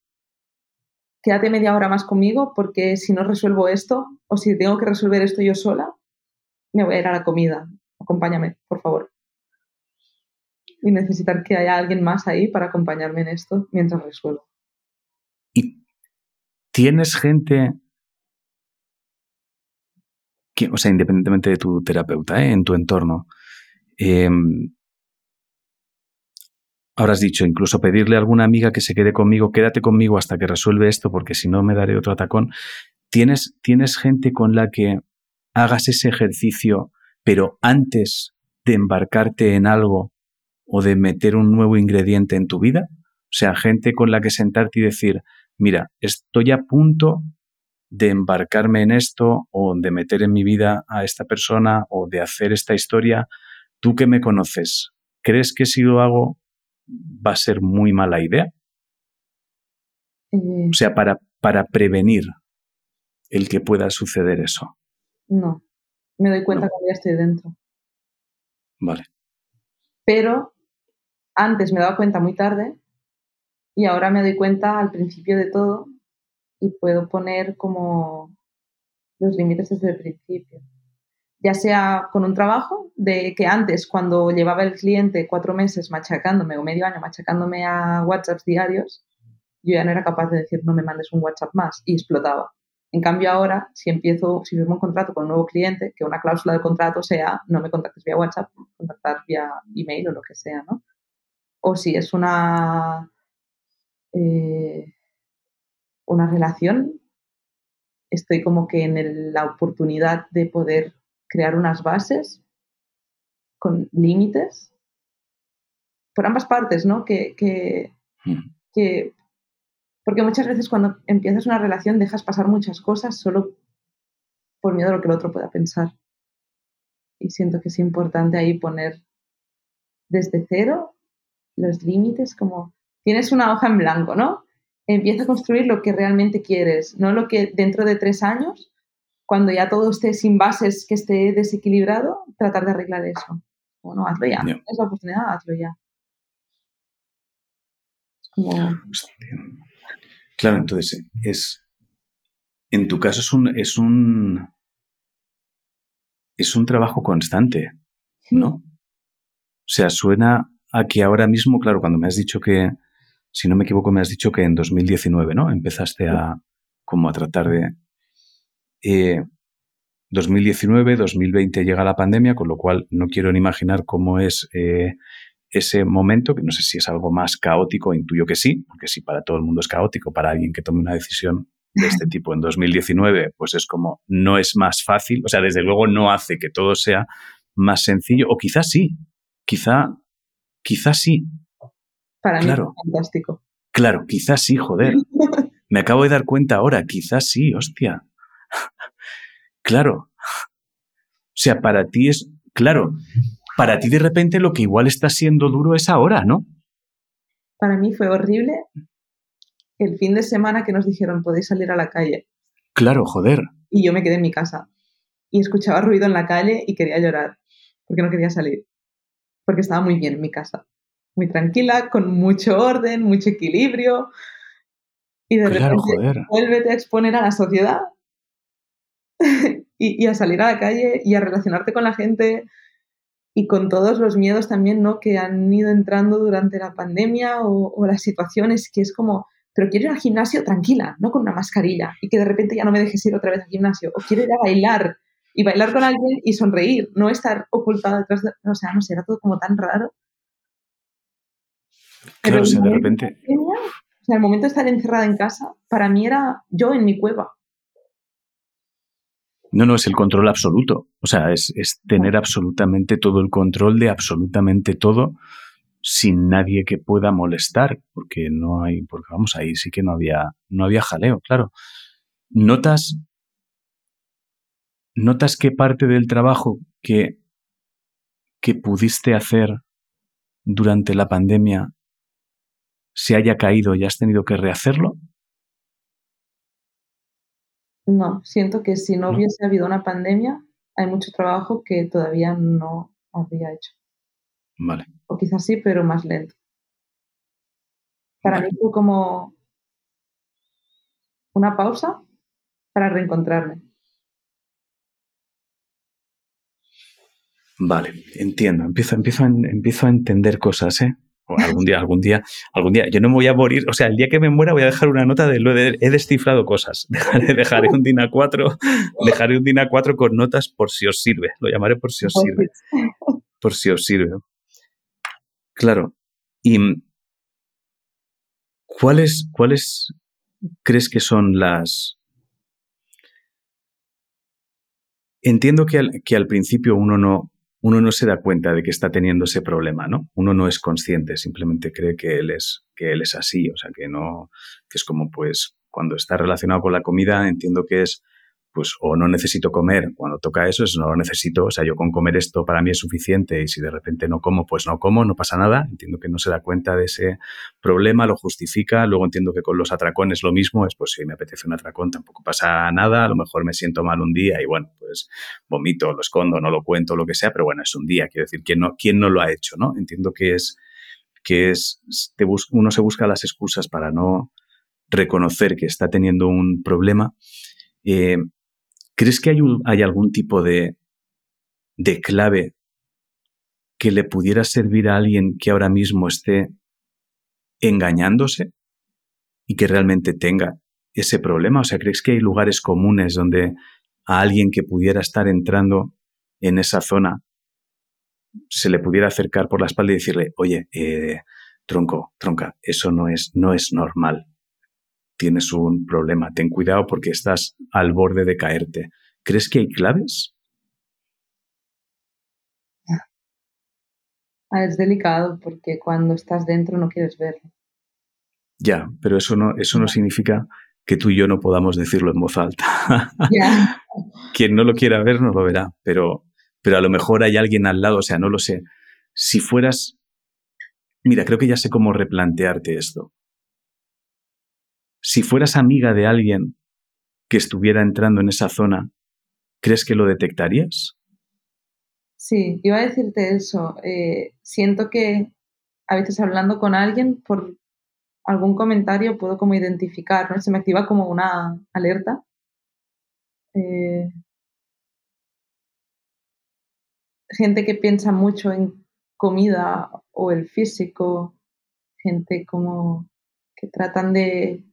quédate media hora más conmigo porque si no resuelvo esto o si tengo que resolver esto yo sola, me voy a ir a la comida. Acompáñame, por favor. Y necesitar que haya alguien más ahí para acompañarme en esto mientras resuelvo. ¿Y tienes gente o sea, independientemente de tu terapeuta, ¿eh? en tu entorno, Ahora has dicho, incluso pedirle a alguna amiga que se quede conmigo, quédate conmigo hasta que resuelve esto, porque si no me daré otro atacón. ¿Tienes, ¿Tienes gente con la que hagas ese ejercicio, pero antes de embarcarte en algo o de meter un nuevo ingrediente en tu vida? O sea, gente con la que sentarte y decir, mira, estoy a punto de embarcarme en esto o de meter en mi vida a esta persona o de hacer esta historia. Tú que me conoces, ¿crees que si lo hago va a ser muy mala idea? Eh, o sea, para, para prevenir el que pueda suceder eso. no, me doy cuenta No. cuando ya estoy dentro. Vale. Pero antes me daba cuenta muy tarde y ahora me doy cuenta al principio de todo y puedo poner como los límites desde el principio. Ya sea con un trabajo, de que antes cuando llevaba el cliente cuatro meses machacándome o medio año machacándome a WhatsApps diarios, yo ya no era capaz de decir no me mandes un WhatsApp más y explotaba. En cambio ahora, si empiezo, si firmo un contrato con un nuevo cliente, que una cláusula del contrato sea no me contactes vía WhatsApp, contactar vía email o lo que sea, ¿no? O si es una eh, una relación, estoy como que en el- la oportunidad de poder crear unas bases con límites por ambas partes, ¿no? Que, que, Mm. que- porque muchas veces cuando empiezas una relación dejas pasar muchas cosas solo por miedo a lo que el otro pueda pensar. Y siento que es importante ahí poner desde cero los límites, como tienes una hoja en blanco, ¿no? Empieza a construir lo que realmente quieres, no lo que dentro de tres años, cuando ya todo esté sin bases, que esté desequilibrado, tratar de arreglar eso. Bueno, hazlo ya. Es la oportunidad, hazlo ya. Es como. Claro, entonces es. En tu caso es un. es un. es un trabajo constante, ¿no? O sea, suena a que ahora mismo, claro, cuando me has dicho que, si no me equivoco, me has dicho que en 2019, ¿no? Empezaste a como a tratar de. eh, 2019, 2020 llega la pandemia, con lo cual no quiero ni imaginar cómo es eh, ese momento, que no sé si es algo más caótico, intuyo que sí, porque si para todo el mundo es caótico, para alguien que tome una decisión de este tipo en 2019, pues es como, no es más fácil, o sea, desde luego no hace que todo sea más sencillo, o quizás sí, quizá, quizás sí, para mí Claro. es fantástico. claro, quizás sí, joder, me acabo de dar cuenta ahora, quizás sí, hostia. Claro. O sea, para ti es, claro, para ti de repente lo que igual está siendo duro es ahora, ¿no? Para mí fue horrible el fin de semana que nos dijeron podéis salir a la calle Claro, joder. y yo me quedé en mi casa y escuchaba ruido en la calle y quería llorar porque no quería salir porque estaba muy bien en mi casa muy tranquila con mucho orden mucho equilibrio y de Claro, repente joder. vuélvete a exponer a la sociedad y, y a salir a la calle y a relacionarte con la gente y con todos los miedos también, ¿no? Que han ido entrando durante la pandemia o, o las situaciones que es como, pero quiero ir al gimnasio tranquila, no con una mascarilla y que de repente ya no me dejes ir otra vez al gimnasio. O quiero ir a bailar y bailar con alguien y sonreír, no estar ocultada detrás de... O sea, no sé, era todo como tan raro. Pero Claro, o sea, de repente, pandemia, o sea, el momento de estar encerrada en casa, para mí era yo en mi cueva. no, no, es el control absoluto. O sea, es, es tener absolutamente todo el control de absolutamente todo sin nadie que pueda molestar, porque no hay, porque vamos, ahí sí que no había, no había jaleo, claro. Notas, ¿notas que parte del trabajo que, que pudiste hacer durante la pandemia se haya caído y has tenido que rehacerlo? No, siento que si no, hubiese habido una pandemia, hay mucho trabajo que todavía no habría hecho. Vale. O quizás sí, pero más lento. Para mí fue como una pausa para reencontrarme. Vale, entiendo. Empiezo, empiezo, a, empiezo a entender cosas, ¿eh? Algún día, algún día, algún día. Yo no me voy a morir, o sea, el día que me muera voy a dejar una nota de lo de he descifrado cosas. Dejaré, dejaré un DIN A4, dejaré un DIN A4 con notas por si os sirve. Lo llamaré por si os sirve. Por si os sirve. Claro. ¿Y cuáles, cuáles crees que son las... Entiendo que al, que al principio uno no, uno no se da cuenta de que está teniendo ese problema, ¿no? Uno no es consciente, simplemente cree que él es, que él es así, o sea, que no, que es como pues cuando está relacionado con la comida, entiendo que es pues o no necesito comer, cuando toca eso, es no lo necesito, o sea, yo con comer esto para mí es suficiente y si de repente no como, pues no como, no pasa nada, entiendo que no se da cuenta de ese problema, lo justifica, luego entiendo que con los atracones lo mismo, es pues si me apetece un atracón tampoco pasa nada, a lo mejor me siento mal un día y bueno, pues vomito, lo escondo, no lo cuento, lo que sea, pero bueno, es un día, quiero decir, ¿quién no, quién no lo ha hecho, no? Entiendo que es, que es, te uno se busca las excusas para no reconocer que está teniendo un problema. Eh, ¿Crees que hay, algún tipo de, de clave que le pudiera servir a alguien que ahora mismo esté engañándose y que realmente tenga ese problema? O sea, ¿crees que hay lugares comunes donde a alguien que pudiera estar entrando en esa zona se le pudiera acercar por la espalda y decirle, oye, eh, tronco, tronca, eso no es, no es normal tienes un problema. Ten cuidado porque estás al borde de caerte. ¿Crees que hay claves? Ah, es delicado porque cuando estás dentro no quieres verlo. Ya, pero eso no, eso no significa que tú y yo no podamos decirlo en voz alta. Quien no lo quiera ver no lo verá, pero, pero a lo mejor hay alguien al lado, o sea, no lo sé. Si fueras... Mira, creo que ya sé cómo replantearte esto si fueras amiga de alguien que estuviera entrando en esa zona, ¿crees que lo detectarías? Sí, iba a decirte eso. Eh, siento que a veces hablando con alguien por algún comentario puedo como identificar, ¿no? Se me activa como una alerta. Eh, gente que piensa mucho en comida o el físico, gente como que tratan de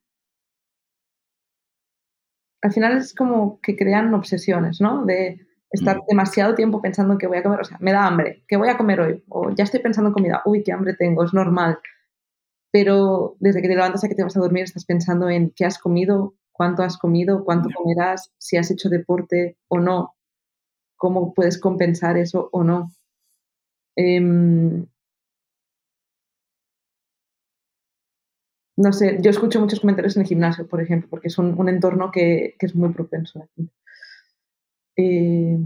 al final es como que crean obsesiones, ¿no? De estar mm. demasiado tiempo pensando en que voy a comer, o sea, me da hambre, ¿qué voy a comer hoy? O ya estoy pensando en comida, uy, qué hambre tengo, es normal. Pero desde que te levantas a que te vas a dormir estás pensando en qué has comido, cuánto has comido, cuánto comerás, si has hecho deporte o no, cómo puedes compensar eso o no. Em, no sé, yo escucho muchos comentarios en el gimnasio, por ejemplo, porque es un, entorno que, es muy propenso. Eh,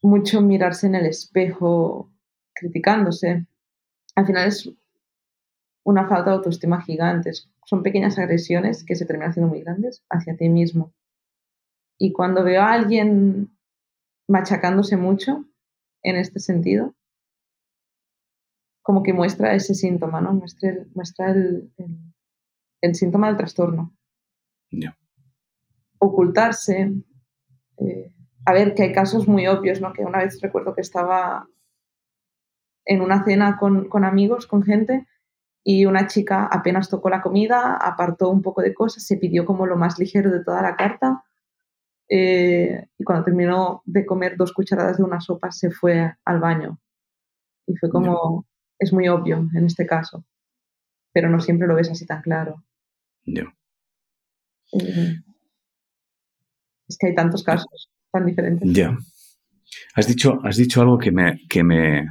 mucho mirarse en el espejo, criticándose. Al final es una falta de autoestima gigante. Son pequeñas agresiones que se terminan haciendo muy grandes hacia ti mismo. Y cuando veo a alguien machacándose mucho en este sentido, como que muestra ese síntoma, ¿no? Muestra el, muestra el, el, síntoma del trastorno. Ocultarse. Eh, a ver, que hay casos muy obvios, ¿no? Que una vez recuerdo que estaba en una cena con, con amigos, con gente, y una chica apenas tocó la comida, apartó un poco de cosas, se pidió como lo más ligero de toda la carta, eh, y cuando terminó de comer dos cucharadas de una sopa se fue al baño. Y fue como, es muy obvio en este caso, pero no siempre lo ves así tan claro. Eh, es que hay tantos casos tan diferentes. Ya. Has dicho, has dicho algo que me, que me,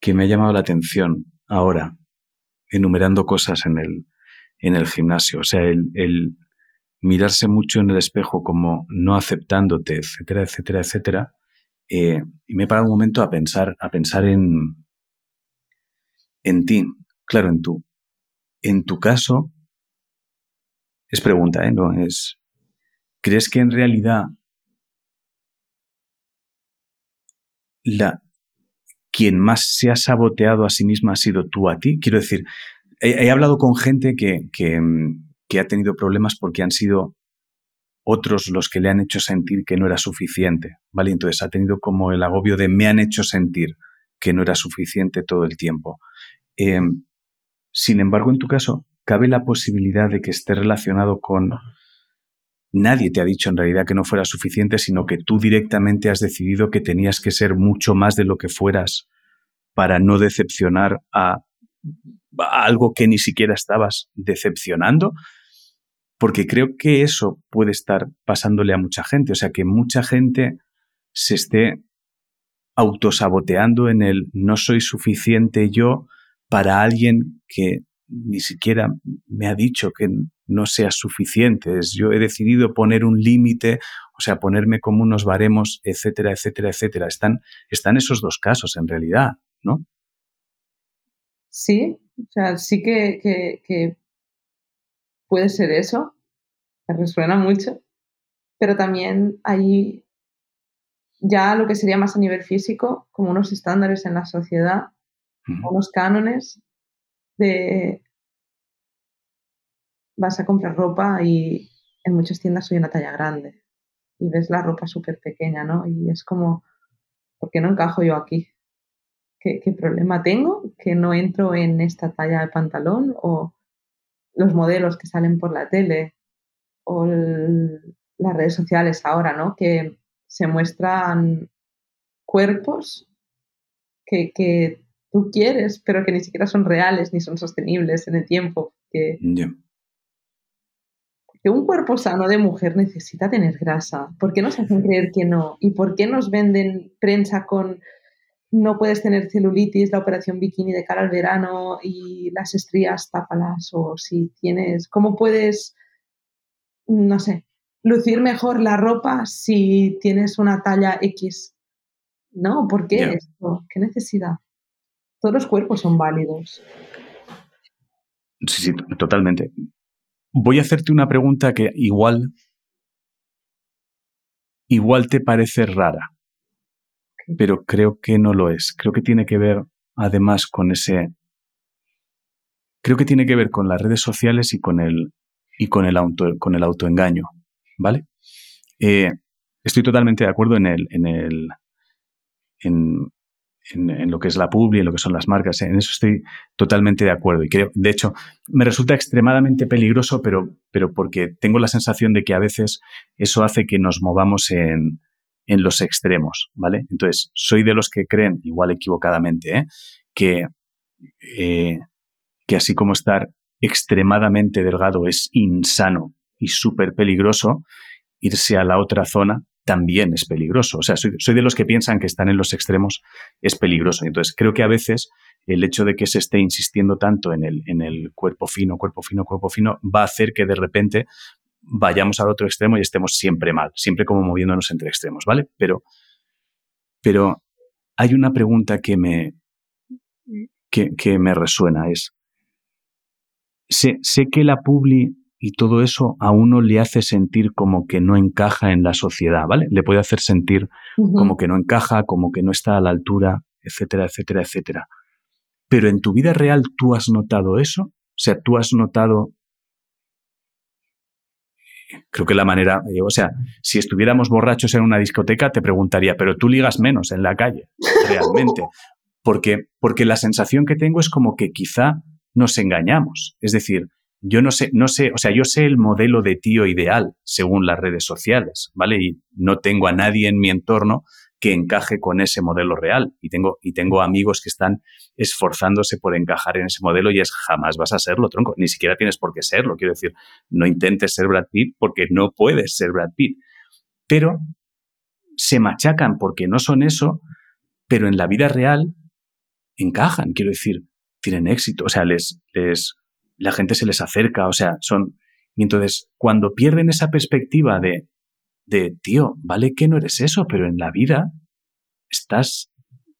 que me ha llamado la atención ahora, enumerando cosas en el, en el gimnasio. O sea, el, mirarse mucho en el espejo como no aceptándote, etcétera, etcétera, etcétera. Eh, y me he parado un momento a pensar, a pensar en, en ti, claro, en tu, en tu caso, es pregunta, ¿eh? No es. ¿Crees que en realidad la quien más se ha saboteado a sí misma ha sido tú a ti? Quiero decir, he, hablado con gente que, que ha tenido problemas porque han sido otros los que le han hecho sentir que no era suficiente, ¿vale? Entonces ha tenido como el agobio de me han hecho sentir que no era suficiente todo el tiempo. Em, sin embargo, en tu caso, cabe la posibilidad de que esté relacionado con... Nadie te ha dicho en realidad que no fuera suficiente, sino que tú directamente has decidido que tenías que ser mucho más de lo que fueras para no decepcionar a, algo que ni siquiera estabas decepcionando. Porque creo que eso puede estar pasándole a mucha gente. O sea, que mucha gente se esté autosaboteando en el no soy suficiente yo para alguien que ni siquiera me ha dicho que no sea suficiente. Yo he decidido poner un límite, o sea, ponerme como unos baremos, etcétera, etcétera, etcétera. Están, están esos dos casos en realidad, ¿no? Sí, o sea, sí que, que puede ser eso, me resuena mucho, pero también hay ya lo que sería más a nivel físico, como unos estándares en la sociedad unos cánones de vas a comprar ropa y en muchas tiendas soy una talla grande y ves la ropa súper pequeña, ¿no? Y es como, ¿por qué no encajo yo aquí? ¿Qué, problema tengo que no entro en esta talla de pantalón o los modelos que salen por la tele o las redes sociales ahora, ¿no? Que se muestran cuerpos que, que tú quieres, pero que ni siquiera son reales ni son sostenibles en el tiempo. Que, un cuerpo sano de mujer necesita tener grasa. ¿Por qué nos hacen creer que no? ¿Y por qué nos venden prensa con no puedes tener celulitis, la operación bikini de cara al verano y las estrías tápalas? O si tienes, ¿cómo puedes, no sé, lucir mejor la ropa si tienes una talla X? No, ¿por qué esto? ¿Qué necesidad? Todos los cuerpos son válidos. Sí, sí, totalmente. Voy a hacerte una pregunta que igual, igual te parece rara, pero creo que no lo es. Creo que tiene que ver además con ese, creo que tiene que ver con las redes sociales y con el, y con el, auto, con el autoengaño, ¿vale? Eh, estoy totalmente de acuerdo en el, en el, en, en, lo que es la publi, en lo que son las marcas. En eso estoy totalmente de acuerdo. Y creo, de hecho, me resulta extremadamente peligroso, pero, pero porque tengo la sensación de que a veces eso hace que nos movamos en, en los extremos, ¿vale? Entonces, soy de los que creen, igual equivocadamente, ¿eh? que, eh, que así como estar extremadamente delgado es insano y súper peligroso, irse a la otra zona también es peligroso. O sea, soy, de los que piensan que están en los extremos es peligroso. Entonces, creo que a veces el hecho de que se esté insistiendo tanto en el, en el cuerpo fino, cuerpo fino, cuerpo fino, va a hacer que de repente vayamos al otro extremo y estemos siempre mal, siempre como moviéndonos entre extremos, ¿vale? Pero, pero hay una pregunta que me, que, me resuena, es, sé, sé que la publi y todo eso a uno le hace sentir como que no encaja en la sociedad, ¿vale? Le puede hacer sentir como que no encaja, como que no está a la altura, etcétera, etcétera, etcétera. Pero en tu vida real tú has notado eso? O sea, tú has notado... Creo que la manera, o sea, si estuviéramos borrachos en una discoteca te preguntaría, pero tú ligas menos en la calle, realmente. Porque, porque la sensación que tengo es como que quizá nos engañamos. Es decir, yo no sé, no sé, o sea, yo sé el modelo de tío ideal según las redes sociales, ¿vale? Y no tengo a nadie en mi entorno que encaje con ese modelo real. Y tengo, y tengo amigos que están esforzándose por encajar en ese modelo y es jamás vas a serlo, tronco. Ni siquiera tienes por qué serlo. Quiero decir, no intentes ser Brad Pitt porque no puedes ser Brad Pitt. Pero se machacan porque no son eso, pero en la vida real encajan. Quiero decir, tienen éxito. O sea, les, les la gente se les acerca, o sea, son... Y entonces, cuando pierden esa perspectiva de, de, tío, vale que no eres eso, pero en la vida estás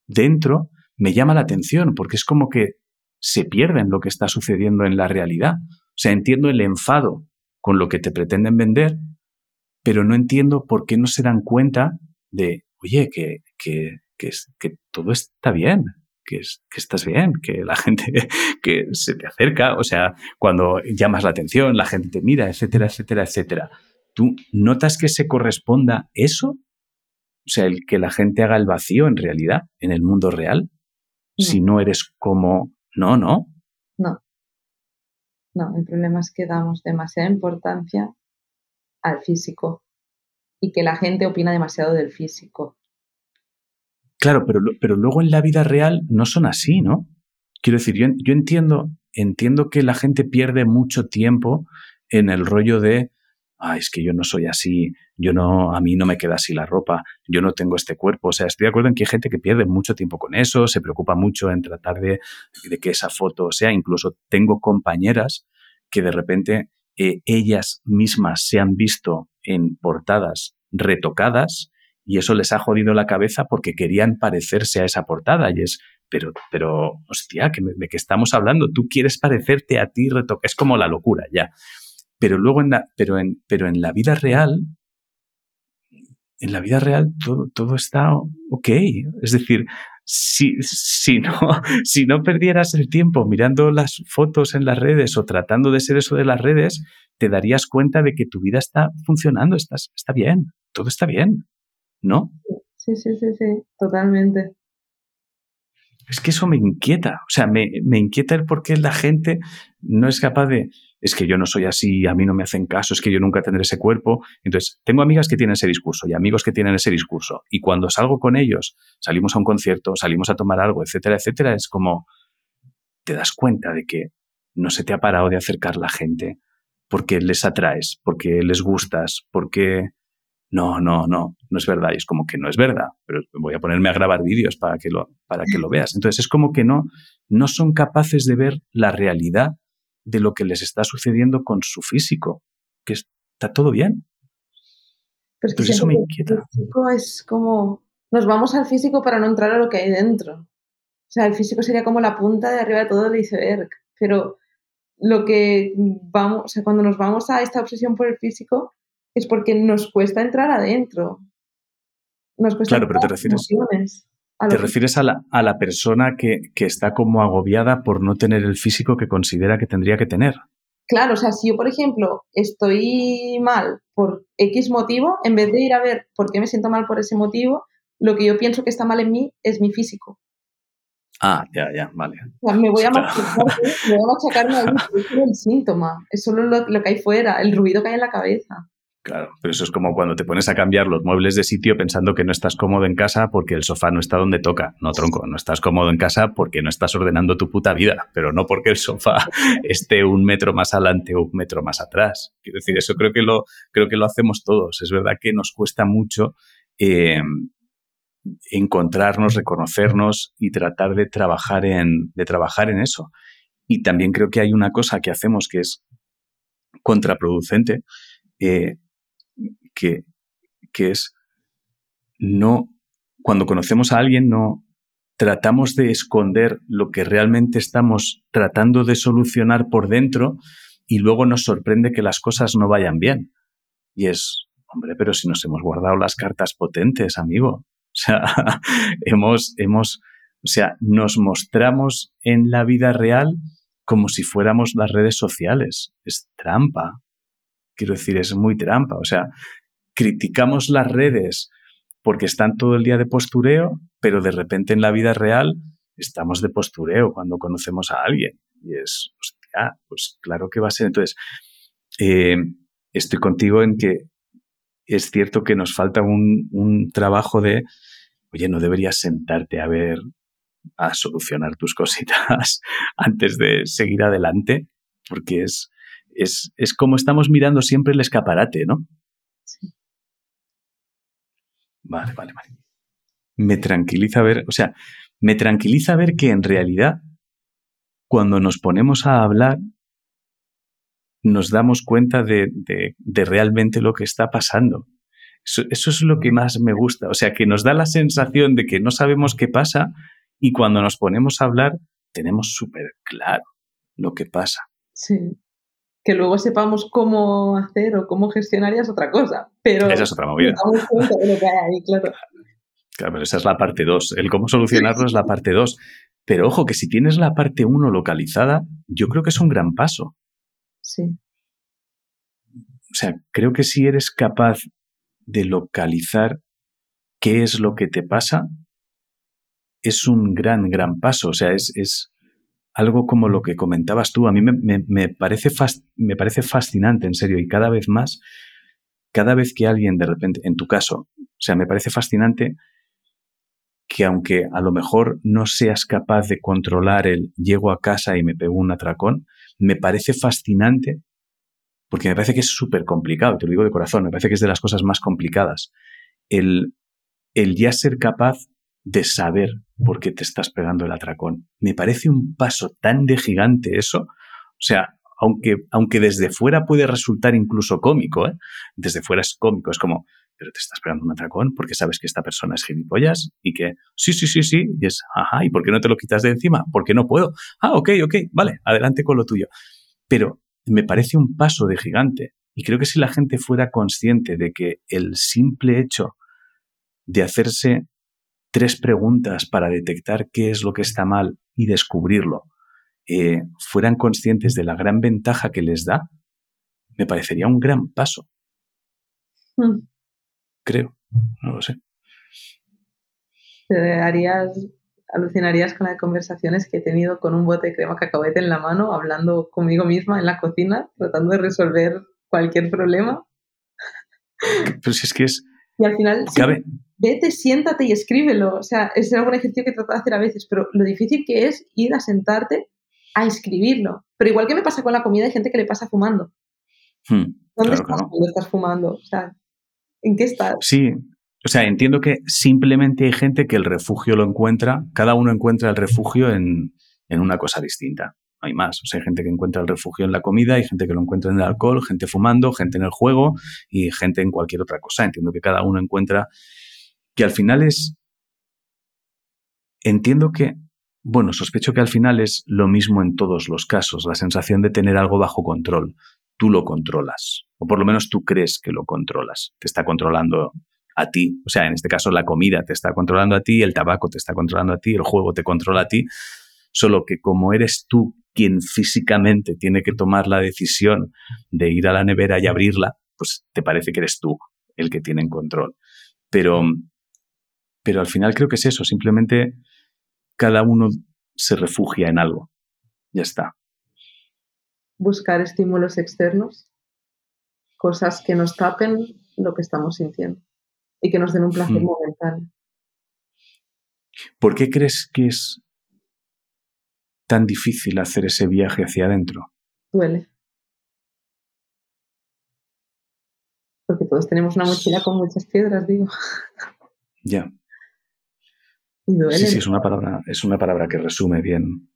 dentro, me llama la atención, porque es como que se pierden lo que está sucediendo en la realidad. O sea, entiendo el enfado con lo que te pretenden vender, pero no entiendo por qué no se dan cuenta de, oye, que, que, que, que todo está bien, que, que, estás bien, que la gente que se te acerca, o sea, cuando llamas la atención, la gente te mira, etcétera, etcétera, etcétera. ¿Tú notas que se corresponda eso? O sea, el que la gente haga el vacío en realidad, en el mundo real, si no eres como, no, no. No. No, el problema es que damos demasiada importancia al físico y que la gente opina demasiado del físico. Claro, pero, pero luego en la vida real no son así, ¿no? Quiero decir, yo, yo entiendo, entiendo que la gente pierde mucho tiempo en el rollo de es que yo no soy así, yo no, a mí no me queda así la ropa, yo no tengo este cuerpo. O sea, estoy de acuerdo en que hay gente que pierde mucho tiempo con eso, se preocupa mucho en tratar de, de que esa foto sea. Incluso tengo compañeras que de repente eh, ellas mismas se han visto en portadas retocadas y eso les ha jodido la cabeza porque querían parecerse a esa portada y es, pero, pero, hostia, ¿de qué estamos hablando? Tú quieres parecerte a ti, es como la locura ya. Pero luego en la, pero en, pero en la vida real, en la vida real todo, todo está ok. Es decir, si, si, no, si no perdieras el tiempo mirando las fotos en las redes o tratando de ser eso de las redes, te darías cuenta de que tu vida está funcionando, estás, está bien, todo está bien, ¿no? Sí, sí, sí, sí, totalmente. Es que eso me inquieta, o sea, me, me inquieta el por qué la gente no es capaz de, es que yo no soy así, a mí no me hacen caso, es que yo nunca tendré ese cuerpo. Entonces, tengo amigas que tienen ese discurso y amigos que tienen ese discurso. Y cuando salgo con ellos, salimos a un concierto, salimos a tomar algo, etcétera, etcétera, es como te das cuenta de que no se te ha parado de acercar la gente porque les atraes, porque les gustas, porque no, no, no, no es verdad. Y es como que no es verdad, pero voy a ponerme a grabar vídeos para que lo, para que lo veas. Entonces es como que no, no son capaces de ver la realidad de lo que les está sucediendo con su físico, que está todo bien. Pero es que eso me inquieta. El físico es como, nos vamos al físico para no entrar a lo que hay dentro. O sea, el físico sería como la punta de arriba de todo el iceberg, pero lo que vamos, o sea, cuando nos vamos a esta obsesión por el físico es porque nos cuesta entrar adentro. Nos cuesta claro, pero te refieres, ¿Te refieres a la, a la persona que, que, está como agobiada por no tener el físico que considera que tendría que tener? Claro, o sea, si yo, por ejemplo, estoy mal por X motivo, en vez de ir a ver por qué me siento mal por ese motivo, lo que yo pienso que está mal en mí es mi físico. Ah, ya, ya, vale. O sea, me voy a machacarme el síntoma, es solo lo, lo que hay fuera, el ruido que hay en la cabeza. Claro, pero eso es como cuando te pones a cambiar los muebles de sitio pensando que no estás cómodo en casa porque el sofá no está donde toca. No, tronco, no estás cómodo en casa porque no estás ordenando tu puta vida, pero no porque el sofá esté un metro más adelante o un metro más atrás. Quiero decir, eso creo que lo, creo que lo hacemos todos. Es verdad que nos cuesta mucho eh, encontrarnos, reconocernos y tratar de trabajar, en, de trabajar en eso. Y también creo que hay una cosa que hacemos que es contraproducente. Eh, que, que es no, cuando conocemos a alguien, no tratamos de esconder lo que realmente estamos tratando de solucionar por dentro y luego nos sorprende que las cosas no vayan bien. Y es, hombre, pero si nos hemos guardado las cartas potentes, amigo. O sea, hemos, hemos, o sea, nos mostramos en la vida real como si fuéramos las redes sociales. Es trampa. Quiero decir, es muy trampa. O sea, criticamos las redes porque están todo el día de postureo, pero de repente en la vida real estamos de postureo cuando conocemos a alguien. Y es, hostia, pues claro que va a ser. Entonces, eh, estoy contigo en que es cierto que nos falta un, un, trabajo de, oye, no deberías sentarte a ver, a solucionar tus cositas antes de seguir adelante, porque es, es, es como estamos mirando siempre el escaparate, ¿no? Sí. Vale, vale, vale. Me tranquiliza ver, o sea, me tranquiliza ver que en realidad, cuando nos ponemos a hablar, nos damos cuenta de, realmente lo que está pasando. Eso, es lo que más me gusta. O sea, que nos da la sensación de que no sabemos qué pasa y cuando nos ponemos a hablar tenemos súper claro lo que pasa. Sí. Que luego sepamos cómo hacer o cómo gestionar ya es otra cosa. Pero esa es otra movida. claro. Claro, pero esa es la parte 2. El cómo solucionarlo es la parte 2. Pero ojo, que si tienes la parte 1 localizada, yo creo que es un gran paso. Sí. O sea, creo que si eres capaz de localizar qué es lo que te pasa, es un gran, gran paso. O sea, es, es algo como lo que comentabas tú. A mí me, parece me parece fascinante, en serio, y cada vez más, cada vez que alguien de repente, en tu caso, o sea, me parece fascinante que aunque a lo mejor no seas capaz de controlar el llego a casa y me pego un atracón, me parece fascinante porque me parece que es súper complicado, te lo digo de corazón, me parece que es de las cosas más complicadas. El, el ya ser capaz de saber por qué te estás pegando el atracón. Me parece un paso tan de gigante eso. O sea, aunque, aunque desde fuera puede resultar incluso cómico, ¿eh? desde fuera es cómico, es como, pero te estás pegando un atracón porque sabes que esta persona es gilipollas y que sí, sí, sí, sí, y es, ajá, ¿y por qué no te lo quitas de encima? ¿Por qué no puedo? Ah, ok, ok, vale, adelante con lo tuyo. Pero me parece un paso de gigante y creo que si la gente fuera consciente de que el simple hecho de hacerse tres preguntas para detectar qué es lo que está mal y descubrirlo, eh, fueran conscientes de la gran ventaja que les da, me parecería un gran paso. Hmm creo, no lo sé. Te harías, alucinarías con las conversaciones que he tenido con un bote de crema cacahuete en la mano, hablando conmigo misma en la cocina, tratando de resolver cualquier problema. Pero si es que es... Y al final, vete, siéntate y escríbelo. O sea, es algún ejercicio que trato de hacer a veces, pero lo difícil que es ir a sentarte a escribirlo. Pero igual que me pasa con la comida, hay gente que le pasa fumando. Hmm, ¿Dónde estás cuando estás fumando? O sea, ¿En qué estás? Sí, o sea, entiendo que simplemente hay gente que el refugio lo encuentra, cada uno encuentra el refugio en, una cosa distinta. Hay más. O sea, hay gente que encuentra el refugio en la comida, hay gente que lo encuentra en el alcohol, gente fumando, gente en el juego y gente en cualquier otra cosa. Entiendo que cada uno encuentra que al final es... Entiendo que, bueno, sospecho que al final es lo mismo en todos los casos, la sensación de tener algo bajo control tú lo controlas, o por lo menos tú crees que lo controlas, te está controlando a ti, o sea, en este caso la comida te está controlando a ti, el tabaco te está controlando a ti, el juego te controla a ti, solo que como eres tú quien físicamente tiene que tomar la decisión de ir a la nevera y abrirla, pues te parece que eres tú el que tiene en control. Pero, pero al final creo que es eso, simplemente cada uno se refugia en algo. Ya está buscar estímulos externos, cosas que nos tapen lo que estamos sintiendo y que nos den un placer hmm. momentáneo. ¿Por qué crees que es tan difícil hacer ese viaje hacia adentro? Duele. Porque todos tenemos una mochila con muchas piedras, digo. Ya. Sí, sí, es una palabra, es una palabra que resume bien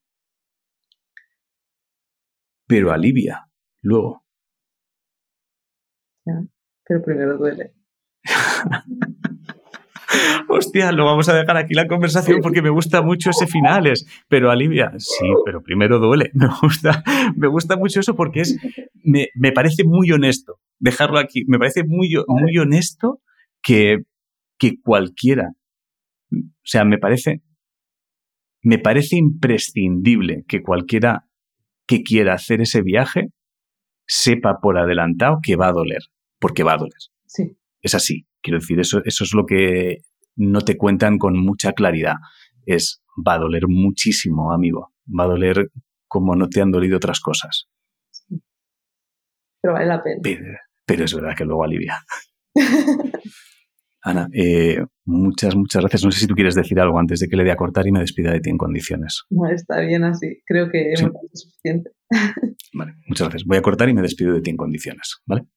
pero alivia luego. pero primero duele. Hostia, lo vamos a dejar aquí la conversación porque me gusta mucho ese finales, pero alivia. Sí, pero primero duele. Me gusta, me gusta mucho eso porque es, me, me parece muy honesto dejarlo aquí. Me parece muy, muy honesto que, que cualquiera, o sea, me parece, me parece imprescindible que cualquiera que quiera hacer ese viaje sepa por adelantado que va a doler, porque va a doler. Sí. Es así. Quiero decir, eso, eso es lo que no te cuentan con mucha claridad. Es, va a doler muchísimo, amigo. Va a doler como no te han dolido otras cosas. Pero vale la pena. pero es verdad que luego alivia. Ana, eh, muchas, muchas gracias. No sé si tú quieres decir algo antes de que le dé a cortar y me despida de ti en condiciones. No, está bien así. Creo que es suficiente. Vale, muchas gracias. Voy a cortar y me despido de ti en condiciones, ¿vale?